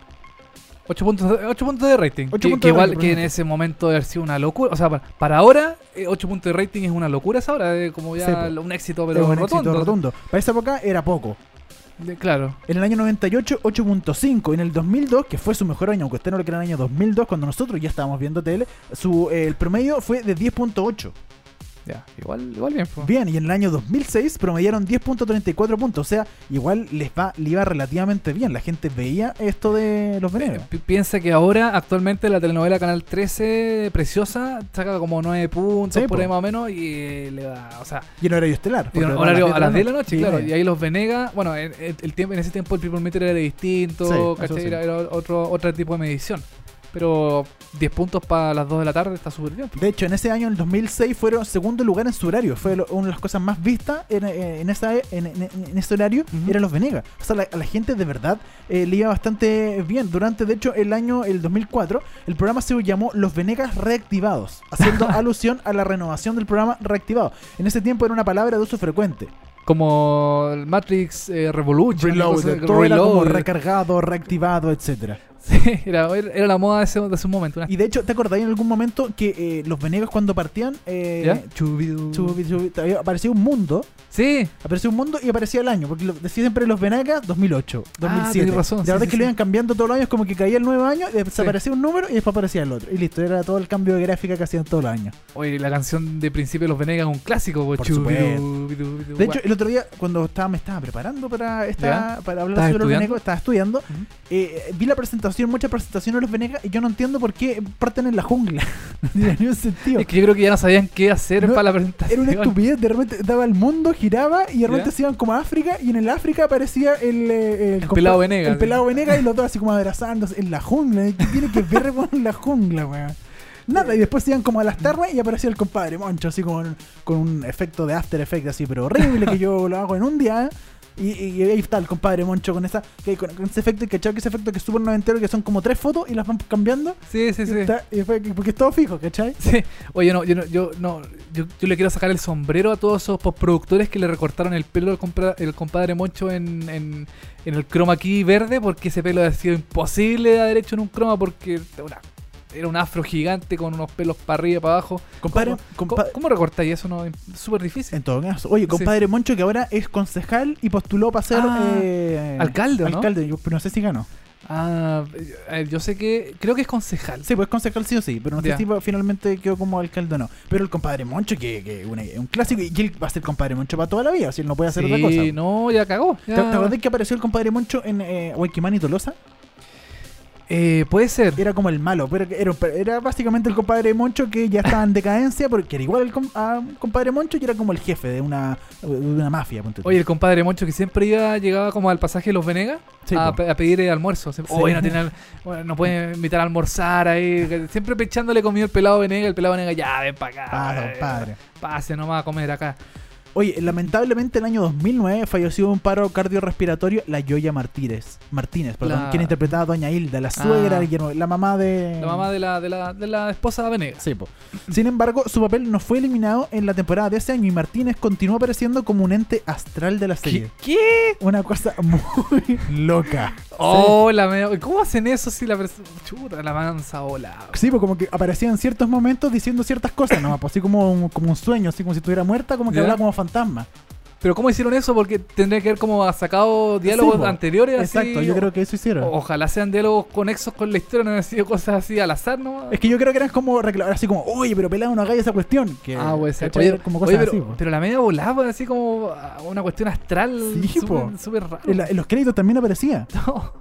8 puntos, de- ocho puntos de rating. Que, puntos que de igual rating, que en ese momento debe haber sido una locura. O sea, para, para ahora, 8 puntos de rating es una locura esa hora. eh, como ya Sí, un éxito, Es pero un rotundo. éxito rotundo. Para esa época era poco. De- claro. En el año 98, 8.5. En el 2002, que fue su mejor año, aunque usted no lo crea en el año 2002, cuando nosotros ya estábamos viendo tele, su, eh, el promedio fue de 10.8. Ya, igual, igual bien. po. Bien, y en el año 2006 promediaron 10.34 puntos. O sea, igual les va, le iba relativamente bien. La gente veía esto de los Venegas. Pi- Piensa que ahora, actualmente, la telenovela Canal 13, Preciosa, saca como 9 puntos Sí, por po. ahí más o menos y le da. O sea, Y en horario estelar. y horario a las 10 de la noche, Sí, claro. Y ahí los Venegas, bueno, en, en- el tiempo, en ese tiempo el people meter era distinto, Sí, era otro, otro tipo de medición. Pero 10 puntos para las 2 de la tarde está súper bien. De hecho, en ese año, en el 2006, fueron segundo lugar en su horario. Fue lo- una de las cosas más vistas en, eh, en, esa, en, en- en ese horario, Ujú. eran los Venegas. O sea, la- a la gente de verdad eh, le iba bastante bien. Durante, de hecho, el año el 2004, el programa se llamó Los Venegas Reactivados, haciendo [LAUGHS] alusión a la renovación del programa reactivado. En ese tiempo era una palabra de uso frecuente. Como Matrix eh, Revolution. Reloaded, todo era como recargado, reactivado, etcétera. Sí, era, era la moda de ese, de ese momento. Y de hecho, ¿te acordáis en algún momento que eh, los Venegas cuando partían, eh, ¿Ya? chubi- chubi- había- aparecía un mundo Sí, Apareció un mundo y aparecía el año, porque lo, decía siempre los Venegas 2008, 2007. tenés razón, La sí, verdad sí, es que lo iban cambiando todos los años, como que caía el nuevo año, y desaparecía un número y después aparecía el otro. Y listo, era todo el cambio de gráfica que hacían todos los años. Oye, la canción de principio de los Venegas es un clásico. po, Por chubidu, De hecho, el otro día, cuando estaba, me estaba preparando para esta, para hablar ¿Estabas sobre los? Venegas, estaba estudiando, eh, vi la presentación, muchas presentaciones de los Venegas, y yo no entiendo por qué parten en la jungla. [LAUGHS] no tiene sentido. es que yo creo que ya no sabían qué hacer No, para la presentación. Era una estupidez, de repente daba el mundo, giraba y de repente ¿Ya? se iban como a África y en el África aparecía el, eh, El compa- pelado Venegas, El sí. pelado Venegas y los dos así como abrazándose en la jungla. ¿Qué tiene que ver [LAUGHS] con la jungla, weón? Nada, y después iban como a las terras y aparecía el compadre Moncho así con, con un efecto de After Effects así, pero horrible que yo lo hago en un día. Y, y ahí está el compadre Moncho con esa que, con, ese efecto, ¿cachai? Que ese efecto que es súper noventero, que son como tres fotos y las van cambiando. Sí, sí, sí. está- y después- porque es todo fijo, ¿cachai? Sí. Oye, no, yo no, yo no, yo, yo le quiero sacar el sombrero a todos esos postproductores que le recortaron el pelo al el compadre Moncho en, en, en el croma aquí verde, porque ese pelo ha sido imposible de haber hecho en un croma porque una- era un afro gigante con unos pelos para arriba y para abajo. Compadre, ¿Cómo, compa- cómo- recortáis eso? No, es súper difícil. En todo caso. Oye, compadre Moncho, que ahora es concejal y postuló para ser Ah, eh, alcalde. Alcalde, yo- pero no sé si ganó. Ah, eh, yo sé que creo que es concejal. Sí, pues concejal sí o sí, pero no sé si finalmente quedó como alcalde o no. Pero el compadre Moncho, que, que una- un clásico, y él va a ser compadre Moncho para toda la vida, si él no puede hacer otra cosa. Sí, no, ya cagó. ¿Te, ya. te acordás que apareció el compadre Moncho en eh, Waikimani y Tolosa? Eh, puede ser. Era como el malo, pero era, era básicamente el compadre Moncho que ya estaba en decadencia, porque era igual el com- compadre Moncho y era como el jefe de una, de una mafia. ponte. Oye, el compadre Moncho que siempre iba, llegaba como al pasaje de los Venegas Sí, a, pedir eh, almuerzo. Siempre, Sí. Oye, no, tiene al- bueno, no puede invitar a almorzar ahí. Siempre pechándole comida el pelado Venega. El pelado Venega, ya, ven para acá. Ah, eh, compadre. Pase nomás a comer acá. Oye, lamentablemente el año 2009 falleció de un paro cardiorrespiratorio la Yoya Martínez, Martínez, perdón, La- quien interpretaba a Doña Hilda, la suegra, Ah. de Guillermo- la mamá de... La mamá de la, de la, de la esposa de Venegas. Sí, po. Sin embargo, su papel no fue eliminado en la temporada de ese año y Martínez continuó apareciendo como un ente astral de la serie. ¿Qué? Una cosa [LAUGHS] muy loca. [LAUGHS] Oh, la media- ¿Cómo hacen eso si la persona. Chuta, la mansa ola. Sí, pues como que aparecía en ciertos momentos diciendo ciertas cosas, ¿no? Pues así como un, como un sueño, así como si estuviera muerta, como que Ya. hablaba como fantasma. Pero ¿cómo hicieron eso? Porque tendría que haber como sacado diálogos Sí, anteriores. así, Exacto, yo creo que eso hicieron. o- Ojalá sean diálogos conexos con la historia, no han sido cosas así al azar, ¿no? Es que yo creo que eran como reclamar así como, oye, pero pelado, no hagáis esa cuestión. Que, Ah, puede ser. Oye, como oye, cosas pero, así. po. pero la media volaba así como a una cuestión astral. Sí, súper- súper raro. En, la- en los créditos también aparecía. [LAUGHS] No,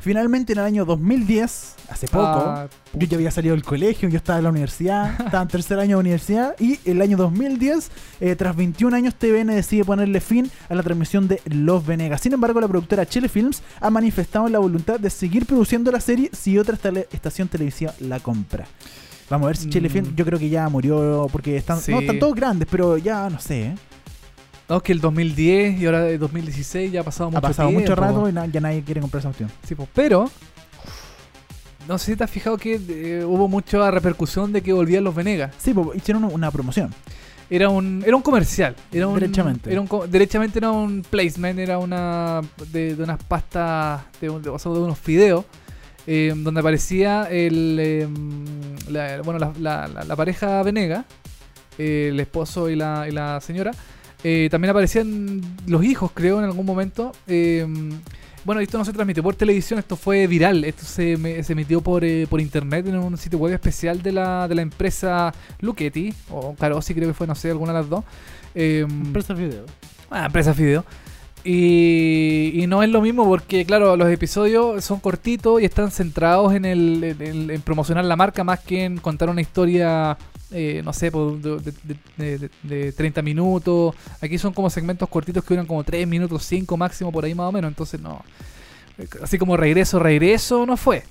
Finalmente, en el año 2010, hace poco, Ah, yo ya había salido del colegio, yo estaba en la universidad, [LAUGHS] estaba en tercer año de universidad, y el año 2010, eh, tras 21 años, TVN decide ponerle fin a la transmisión de Los Venegas. Sin embargo, la productora Chile Films ha manifestado la voluntad de seguir produciendo la serie si otra estación televisiva la compra. Vamos a ver si Chile Mm. Films, yo creo que ya murió, porque están, Sí. no, están todos grandes, pero ya no sé, ¿eh? No, es que el 2010 y ahora el 2016 ya ha pasado mucho ha pasado mucho tiempo. rato y na- ya nadie quiere comprar esa opción. Sí, po, pero no sé si te has fijado que eh, hubo mucha repercusión de que volvían los Venegas. Sí, pues, hicieron una- promoción. Era un, era un comercial. Era un, Derechamente. Era un, derechamente era un placement, era una de, de unas pastas, de, de- o sea, de unos fideos. eh, donde aparecía el, eh, la, bueno, la, la- la- la pareja Venega, eh, el esposo y la, y la señora. Eh, también aparecían los hijos, creo, en algún momento. Eh, bueno, esto no se transmitió por televisión, esto fue viral. Esto se, me- se emitió por, eh, por internet en un sitio web especial de la, de la empresa Luchetti, o Carosi creo que fue, no sé, alguna de las dos. Eh, Empresa video. Ah, empresa Fideo. Y, y no es lo mismo porque, claro, los episodios son cortitos y están centrados en, el, en, el- en promocionar la marca más que en contar una historia, eh, no sé, por de, de- de- de- de 30 minutos. Aquí son como segmentos cortitos que duran como 3 minutos, 5 máximo, por ahí más o menos. Entonces, no. Así como regreso, regreso, no fue.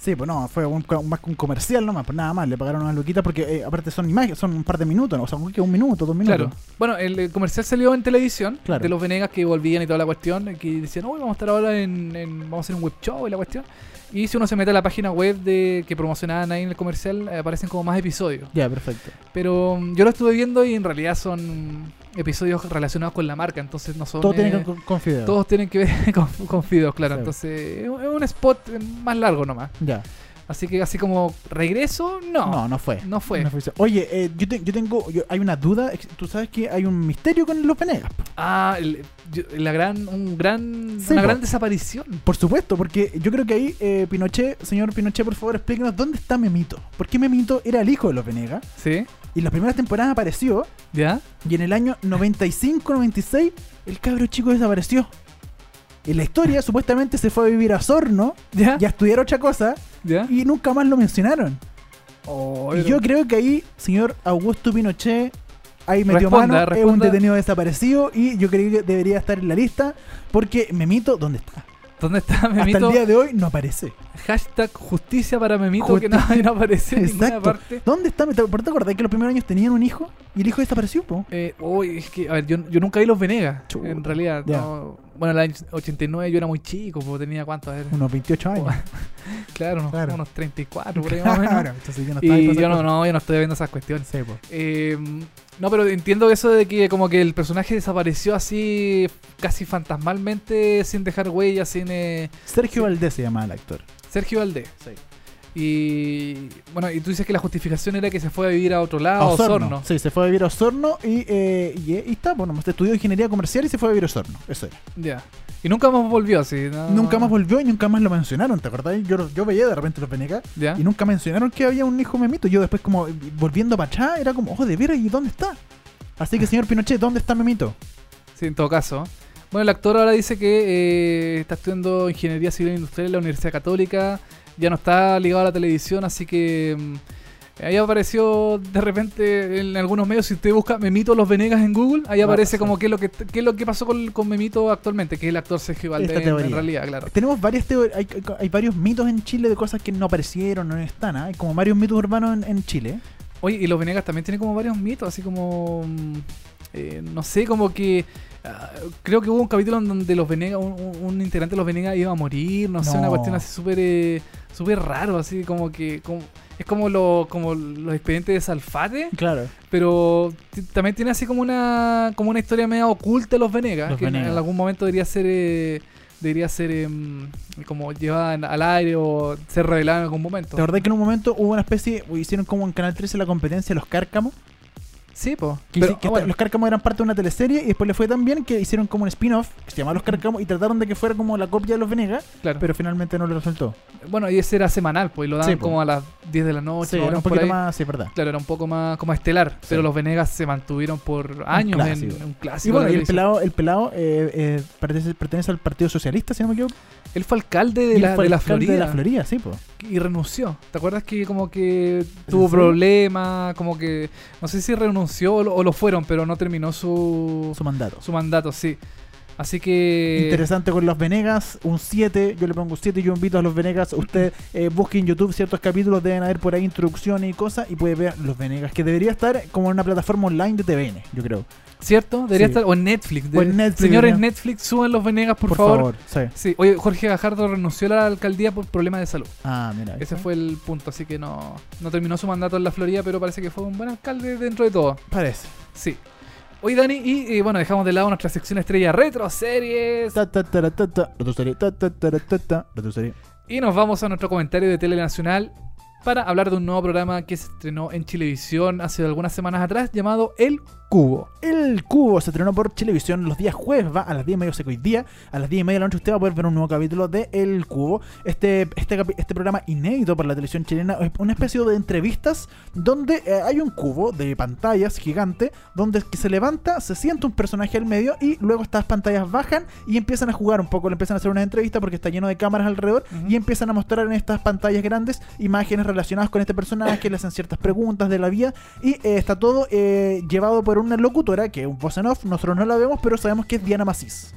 Sí, pues no, fue un, más que un comercial nomás, pues nada más, le pagaron unas luquitas porque eh, aparte son imágenes, son un par de minutos, ¿no? o sea, un minuto, dos minutos. Claro. Bueno, el, eh, comercial salió en televisión Claro. de los Venegas que volvían y toda la cuestión, que decían, uy, vamos a estar ahora en, en- vamos a hacer un web show y la cuestión. Y si uno se mete a la página web de que promocionaban ahí en el comercial, aparecen como más episodios. Ya, perfecto. Pero mm, yo lo estuve viendo y en realidad son episodios relacionados con la marca, entonces no son... Todo tiene eh, que con, con Fideo. todos tienen que ver [LAUGHS] con, con Fideos, claro. Sí. Entonces es un es un spot eh, más largo nomás. Ya. Así que así como regreso, no. No, no fue. No fue. Oye, eh, yo, te- yo tengo, yo- hay una duda, tú sabes que hay un misterio con los Venegas. po. Ah, el- la gran, un gran, Sí, una gran desaparición. Por supuesto, porque yo creo que ahí, eh, Pinochet, señor Pinochet, por favor, explíquenos dónde está Memito. ¿Por qué Memito era el hijo de los Venegas? ¿Sí? Y en las primeras temporadas apareció, ¿Ya? y en el año 95-96, el cabro chico desapareció. En la historia, supuestamente se fue a vivir a Sorno ¿Ya? y a estudiar otra cosa, ¿Ya? y nunca más lo mencionaron. Oh, Y yo creo que ahí, señor Augusto Pinochet, ahí metió Responda, mano, es un detenido desaparecido y yo creo que debería estar en la lista porque Memito, ¿dónde está? ¿Dónde está Hasta Memito? el día de hoy no aparece. Hashtag justicia para Memito que no, [LAUGHS] no aparece en ninguna Exacto. parte. ¿Dónde está? ¿Te ¿Por te acordás que los primeros años tenían un hijo y el hijo desapareció? po? Eh, uy, es que, a ver, yo, yo nunca vi los Venegas, en realidad. ya. no. Bueno, en el año 89 yo era muy chico, porque tenía cuánto, a ver. Unos 28 años. [LAUGHS] Claro, unos, Claro. unos 34 por ahí más o [LAUGHS] menos. Claro, entonces yo no estaba Y yo no, no, yo no estoy viendo esas cuestiones. Sí. Eh, no, pero entiendo eso de que como que el personaje desapareció así casi fantasmalmente, sin dejar huellas, sin... eh, Sergio Valdés se llamaba el actor. Sergio Valdés. Sí. Y bueno, y tú dices que la justificación era que se fue a vivir a otro lado, A Osorno. Osorno. Sí, se fue a vivir a Osorno y, eh, y, y está, bueno, estudió ingeniería comercial y se fue a vivir a Osorno. Eso era. Ya. Y nunca más volvió así. ¿no? Nunca más volvió y nunca más lo mencionaron, ¿te acordás? Yo, yo veía de repente los Venegas ¿Ya? y nunca mencionaron que había un hijo memito. Yo después como volviendo para atrás era como, ojo de veras, ¿y dónde está? Así que señor Pinochet, ¿dónde está Memito? Sí, en todo caso. Bueno, el actor ahora dice que eh, está estudiando Ingeniería Civil e Industrial en la Universidad Católica. Ya no está ligado a la televisión, así que mm, ahí apareció de repente en algunos medios. Si usted busca Memito Los Venegas en Google, ahí Ah, aparece como qué es lo que, qué es lo que pasó con, con Memito actualmente, que es el actor Sergio Valdés en, realidad, claro. Tenemos varias teorías, hay, varios mitos en Chile de cosas que no aparecieron, no están, ¿ah? Hay como varios mitos urbanos en, en Chile. Oye, y Los Venegas también tiene como varios mitos, así como. mm, eh, no sé, como que. Ah, creo que hubo un capítulo en donde los Venegas, un, integrante de los Venegas iba a morir, no, sé, una cuestión así súper eh, súper raro, así como que. como- es como, lo, como los expedientes de Salfate, Claro. pero también tiene así como una como una historia media oculta de los Venegas, Los que en- Venegas. en algún momento debería ser. eh, debería ser em, como llevada al aire o ser revelada en algún momento. ¿Te acordás que en un momento hubo una especie, hicieron como en Canal 13 la competencia de los cárcamos? Sí, pues. Que, que esta- los cárcamos eran parte de una teleserie y después le fue tan bien que hicieron como un spin-off que se llamaba Los Cárcamos y trataron de que fuera como la copia de los Venegas, claro. pero finalmente no le resultó. Bueno, y ese era semanal, pues, y lo daban Sí, po. como a las 10 de la noche. Sí, era un poquito más, sí, verdad. Claro, era un poco más como estelar, pero los Venegas se mantuvieron por años en clásico. un Y clásico. bueno, de y el pelado, el pelado eh, eh, pertenece, pertenece al Partido Socialista, si no me equivoco. Él fue alcalde de la, fue de la Florida De la Florida, sí, y renunció. ¿Te acuerdas que como que tuvo problemas, como que no sé si renunció o lo, o lo fueron, pero no terminó su, Su mandato. su mandato, sí. Así que Interesante con los Venegas, un 7, yo le pongo un 7 y yo invito a los Venegas, usted eh, busque en YouTube ciertos capítulos, deben haber por ahí introducciones y cosas y puede ver los Venegas, que debería estar como en una plataforma online de TVN, yo creo. ¿Cierto? Debería Sí. estar o en Netflix. O en de- Netflix, Señores. Netflix, suban los Venegas, por, favor. sí. Sí, oye, Jorge Gajardo renunció a la alcaldía por problemas de salud. Ah, mira. Ese fue el punto, así que no, no terminó su mandato en la Florida, pero parece que fue un buen alcalde dentro de todo. Parece. Sí. Oye, Dani, y, bueno, dejamos de lado nuestra sección estrella retro, series. Y nos vamos a nuestro comentario de Tele Nacional para hablar de un nuevo programa que se estrenó en Chilevisión hace algunas semanas atrás llamado El Cubo. El Cubo se estrenó por Televisión los días jueves, va a las 10 y media, sé que hoy día, a las 10 y media de la noche usted va a poder ver un nuevo capítulo de El Cubo. Este, este, este programa inédito para la televisión chilena es una especie de entrevistas donde eh, hay un cubo de pantallas gigante donde que se levanta, se sienta un personaje al medio y luego estas pantallas bajan y empiezan a jugar un poco, le empiezan a hacer una entrevista porque está lleno de cámaras alrededor y empiezan a mostrar en estas pantallas grandes imágenes relacionadas con este personaje, le hacen ciertas preguntas de la vida y eh, está todo eh, llevado por una locutora que es un voz en off, nosotros no la vemos, pero sabemos que es Diana Macís.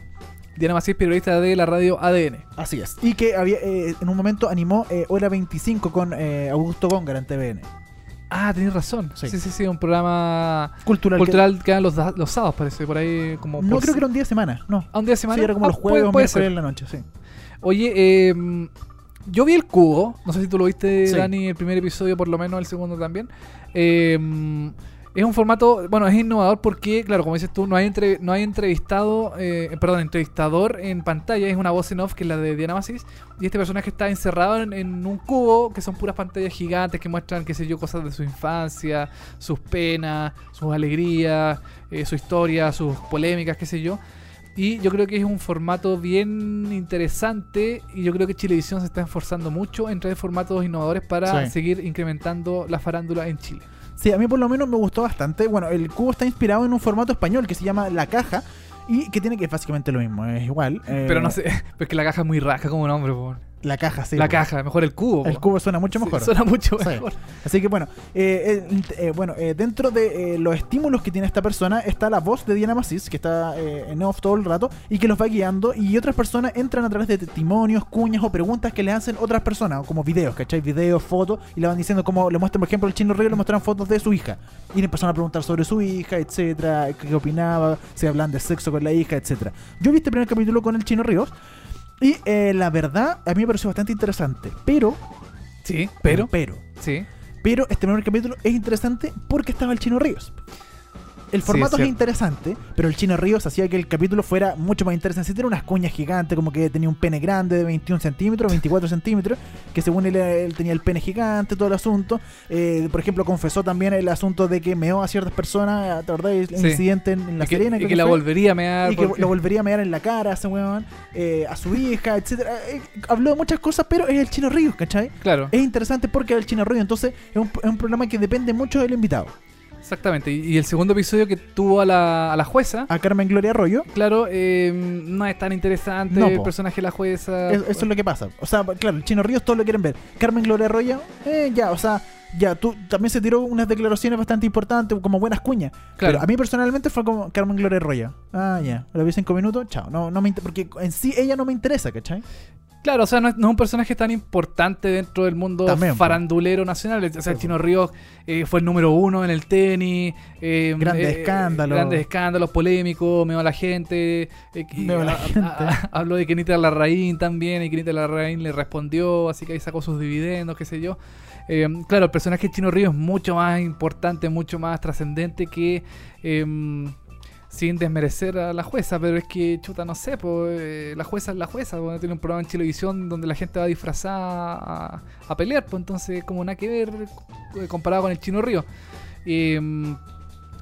Diana Macís, periodista de la radio ADN. Así es. Y que había eh, en un momento animó Hora 25 con Augusto Góngara en TVN. Ah, tenés razón. Sí. Sí, sí, sí, un programa Cultural. que- cultural que dan los, da- los sábados, parece, por ahí como... no por- creo que era un día de semana, no. ¿A un día de semana? Sí, era como Ah, los jueves puede- o puede miércoles en la noche, sí. Oye, eh, yo vi el cubo, no sé si tú lo viste, Sí. Dani, el primer episodio, por lo menos el segundo también. Eh, es un formato, bueno, es innovador porque, claro, como dices tú, no hay, entre- no hay entrevistado, eh, perdón, entrevistador en pantalla, es una voz en off que es la de Diana Masis, y este personaje está encerrado en, en un cubo, que son puras pantallas gigantes que muestran, qué sé yo, cosas de su infancia, sus penas, sus alegrías, eh, su historia, sus polémicas, qué sé yo. Y yo creo que es un formato bien interesante y yo creo que Chilevisión se está esforzando mucho en traer formatos innovadores para Sí. seguir incrementando la farándula en Chile. Sí, a mí por lo menos me gustó bastante. Bueno, el cubo está inspirado en un formato español que se llama La Caja y que tiene que es básicamente lo mismo, es igual. eh, Pero no sé, [LAUGHS] pero es que la caja es muy raja como nombre. po. La Caja, sí. la po. caja, mejor el cubo. El po. cubo suena mucho Sí, mejor. Suena mucho Sí. mejor. Así que bueno, eh, eh, eh, bueno eh, dentro de eh, los estímulos que tiene esta persona está la voz de Diana Masis, que está eh, en off todo el rato y que los va guiando. Y otras personas entran a través de testimonios, cuñas o preguntas que le hacen otras personas, como videos, ¿cachai? Videos, fotos, y le van diciendo como le muestran, por ejemplo, el chino Río le mostraron fotos de su hija. Y le empezaron a preguntar sobre su hija, etcétera, qué opinaba, si hablan de sexo con la hija, etcétera. Yo vi este primer capítulo con el chino Ríos. Y eh, la verdad, a mí me pareció bastante interesante. Pero, Sí, pero. pero, Sí. pero este primer capítulo es interesante porque estaba el Chino Ríos. El Sí, formato es interesante, pero el Chino Ríos hacía que el capítulo fuera mucho más interesante. Si tiene unas cuñas gigantes, como que tenía un pene grande de 21 centímetros, 24 centímetros, que según él, él tenía el pene gigante, todo el asunto. Eh, por ejemplo, confesó también el asunto de que meó a ciertas personas, ¿te acordás? El Sí. incidente en, en La y que, Serena. y creo que la fue. volvería a mear. Y que lo volvería a mear en la cara a ese weón, eh, a su hija, etcétera. Eh, habló de muchas cosas, pero es el Chino Ríos, ¿cachai? Claro, Es interesante porque es el Chino Ríos, entonces es un, es un programa que depende mucho del invitado. Exactamente. Y, y el segundo episodio que tuvo a la, a la jueza. A Carmen Gloria Arroyo, Claro, eh, no es tan interesante No, el personaje de la jueza. es- eso es lo que pasa. O sea, claro, el Chino Ríos todos lo quieren ver. Carmen Gloria Arroyo, eh, ya, o sea, ya, tú también se tiró unas declaraciones bastante importantes, como buenas cuñas. Claro. Pero a mí personalmente fue como Carmen Gloria Arroyo. Ah, ya, lo vi cinco minutos, chao. No, no me inter- porque en sí ella no me interesa, ¿cachai? Claro, o sea, no es, no es un personaje tan importante dentro del mundo También, farandulero nacional. O sea, el. Chino Ríos eh, fue el número uno en el tenis. eh, Grandes escándalos. Grandes escándalos polémicos, meó a la gente. eh, Meó a la a- gente. a- habló de Kenita Larraín también, y Kenita Larraín le respondió, así que ahí sacó sus dividendos, qué sé yo. Eh, claro, el personaje de Chino Ríos es mucho más importante, mucho más trascendente que... sin desmerecer a la jueza, pero es que, chuta, no sé, pues la jueza es la jueza, pues, tiene un programa en televisión donde la gente va disfrazada a, a pelear, pues entonces como nada que ver eh, comparado con el Chino Río. Eh,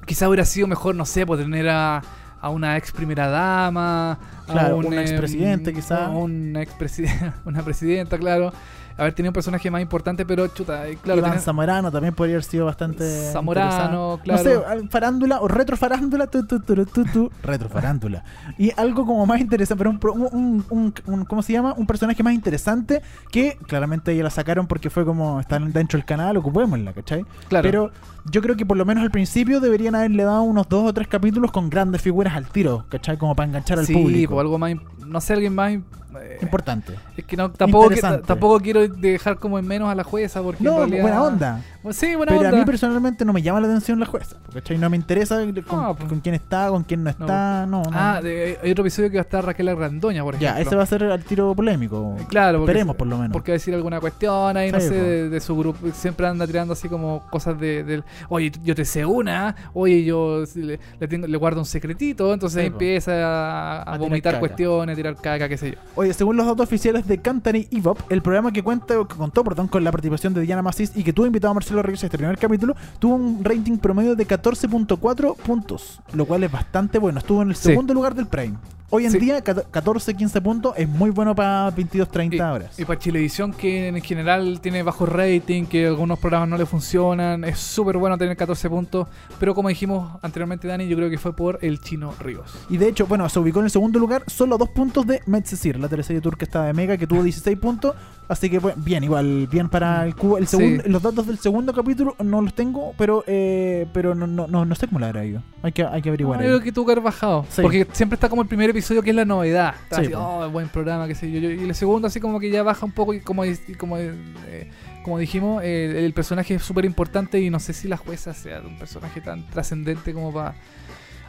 quizá hubiera sido mejor, no sé, pues tener a, a una ex primera dama, Claro, a un un em, expresidente, quizá. [LAUGHS] a una expresidenta, una presidenta, claro. Haber tenido un personaje más importante, pero chuta, eh, claro, Iván tener- Zamorano también podría haber sido bastante. Zamorano, claro. No sé, farándula o retrofarándula, tu, tu, tu, retrofarándula. Y algo como más interesante, pero un, un, un- ¿Cómo se llama? Un personaje más interesante que claramente ya la sacaron porque fue como. Están dentro del canal, ocupémosla, ¿cachai? claro. Pero yo creo que por lo menos al principio deberían haberle dado unos dos o tres capítulos con grandes figuras al tiro, ¿cachai? Como para enganchar al sí, público. pues algo más, no sé, alguien más... eh, Importante. Es que no, tampoco, que- tampoco quiero dejar como en menos a la jueza porque No, en realidad... buena onda. Sí, buena Pero onda. a mí personalmente no me llama la atención la jueza. ¿cachai? No me interesa con, No, pues. con quién está, con quién no está. No, no. Ah, de- hay otro episodio que va a estar Raquel Argandoña, por ejemplo. ya, ese va a ser al tiro polémico. Claro, porque- Esperemos por lo menos. Porque va a decir alguna cuestión ahí, no Sí, sé, po. de, de su grupo. Siempre anda tirando así como cosas de, del, oye, yo te sé una, oye, yo le, le tengo, le guardo un secretito, entonces Sí, empieza a, a vomitar cuestiones, a tirar caca, qué sé yo. Oye, según los datos oficiales de Cantani Evop, el programa que cuenta, que contó perdón, con la participación de Diana Macis y que tuvo invitado a Marcelo Ríos este primer capítulo, tuvo un rating promedio de 14.4 puntos, lo cual es bastante bueno. Estuvo en el Sí. segundo lugar del Prime. Hoy en Sí. día, 14-15 puntos es muy bueno para 22-30 Y, horas. y para Chilevisión, que en general tiene bajo rating, que algunos programas no le funcionan, es súper bueno tener 14 puntos. Pero como dijimos anteriormente, Dani, yo creo que fue por el Chino Ríos. Y de hecho, bueno, se ubicó en el segundo lugar, solo dos puntos de Metzesir, la teleserie turca está de Mega, que tuvo 16 puntos. Así que, bueno, bien, igual, bien para el cubo. El Sí. segundo, Los datos del segundo capítulo no los tengo, pero eh, pero no, no, no, no sé cómo le habrá ido. Hay que, hay que averiguar. No, ahí. yo creo que tuvo que haber bajado. Sí. Porque siempre está como el primer episodio que es la novedad. Está Sí, así, oh, buen programa, qué sé yo. Y el segundo así como que ya baja un poco y como, y como, eh, como dijimos, eh, el personaje es súper importante y no sé si la jueza sea un personaje tan trascendente como para...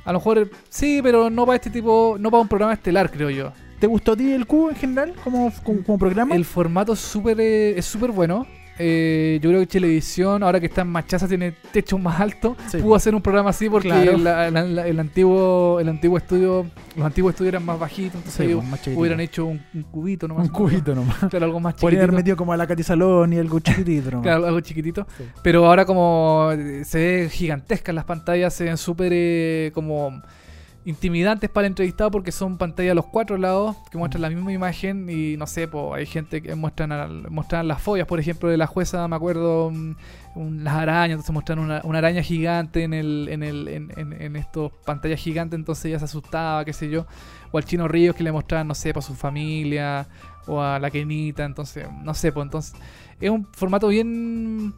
A lo mejor sí, pero no para este tipo, no para un programa estelar, creo yo. ¿Te gustó a ti el cubo en general como, como, como programa? El formato es súper eh, es súper bueno. Eh, yo creo que Televisión, ahora que está en Machaza, tiene techo más alto. Sí. Pudo hacer un programa así porque Claro. la- la- la- el antiguo el antiguo estudio, los antiguos estudios eran más bajitos, entonces Sí, ellos pues, más chiquitito. hubieran hecho un, un cubito nomás. un cubito nomás. [LAUGHS] Claro, algo más Podrían haber chiquitito. metido como a la Katy Salón y algo chiquitito nomás. Claro, algo chiquitito. Sí. Pero ahora como eh, se ve gigantescas las pantallas, se ven súper eh, como intimidantes para el entrevistado porque son pantallas a los cuatro lados que muestran la misma imagen y no sé, po, hay gente que muestran, muestran las follas, por ejemplo, de la jueza, me acuerdo, un- las arañas, entonces muestran una, una araña gigante en el en el en, en, en estos pantallas gigantes, entonces ella se asustaba, qué sé yo, o al Chino Ríos que le mostraban, no sé, para su familia o a la Kenita, entonces, no sé, pues entonces es un formato bien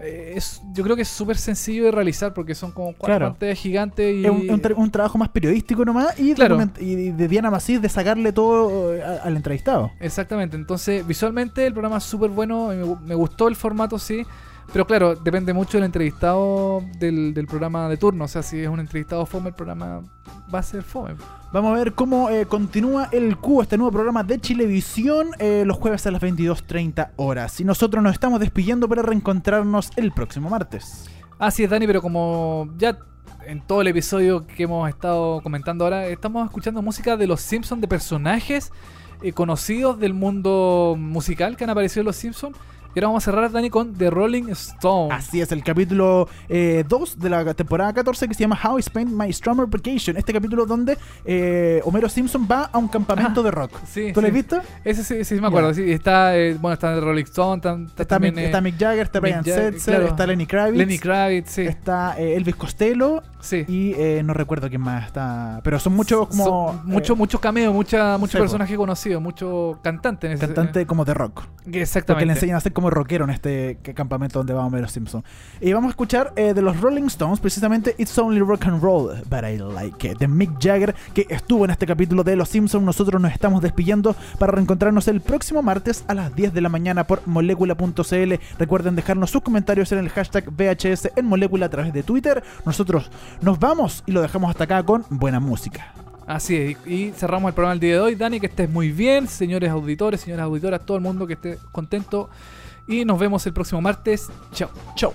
eh, es, yo creo que es súper sencillo de realizar porque son como cuatro Claro. pantallas gigantes y Es un, es un tra- un trabajo más periodístico nomás y, Claro. y de Diana Macís de sacarle todo eh, a- al entrevistado. Exactamente, entonces visualmente el programa es súper bueno, me, me gustó el formato, sí, pero claro, depende mucho del entrevistado del, del programa de turno, o sea, si es un entrevistado fome, el programa va a ser fome. Vamos a ver cómo eh, continúa el Cubo, este nuevo programa de Chilevisión, eh, los jueves a las 22.30 horas. Y nosotros nos estamos despidiendo para reencontrarnos el próximo martes. Así es, Dani, pero como ya en todo el episodio que hemos estado comentando ahora, estamos escuchando música de los Simpsons, de personajes eh, conocidos del mundo musical que han aparecido en los Simpsons. Y ahora vamos a cerrar, Dani, con The Rolling Stone. Así es, el capítulo 2 de la temporada 14 que se llama How I Spent My Summer Vacation. Este capítulo donde eh, Homero Simpson va a un campamento Ah, de rock. Sí, ¿Tú lo has sí. visto? Ese sí, sí, me acuerdo. Sí, está, eh, bueno, está The Rolling Stone, está, está Está, también, Mick, eh, está Mick Jagger, está Brian Setzer, claro. está Lenny Kravitz. Lenny Kravitz, sí. Está eh, Elvis Costello sí. y eh, no recuerdo quién más está. Pero son muchos como. Son mucho, eh, mucho cameo, mucha, mucho sí, po. personaje conocido, mucho cantante en ese cantante como de rock. eh, Exactamente. le enseñan a ser como rockero en este campamento donde va Homero Simpson. Y vamos a escuchar eh, de los Rolling Stones, precisamente It's Only Rock and Roll, but I Like It, de Mick Jagger, que estuvo en este capítulo de Los Simpsons. Nosotros nos estamos despidiendo para reencontrarnos el próximo martes a las 10 de la mañana por molecula.cl. Recuerden dejarnos sus comentarios en el hashtag VHS en Molecula a través de Twitter. Nosotros nos vamos y lo dejamos hasta acá con buena música. Así es, y, cerramos el programa el día de hoy. Dani, que estés muy bien, señores auditores, señoras auditoras, todo el mundo que esté contento. Y nos vemos el próximo martes. Chao. Chau.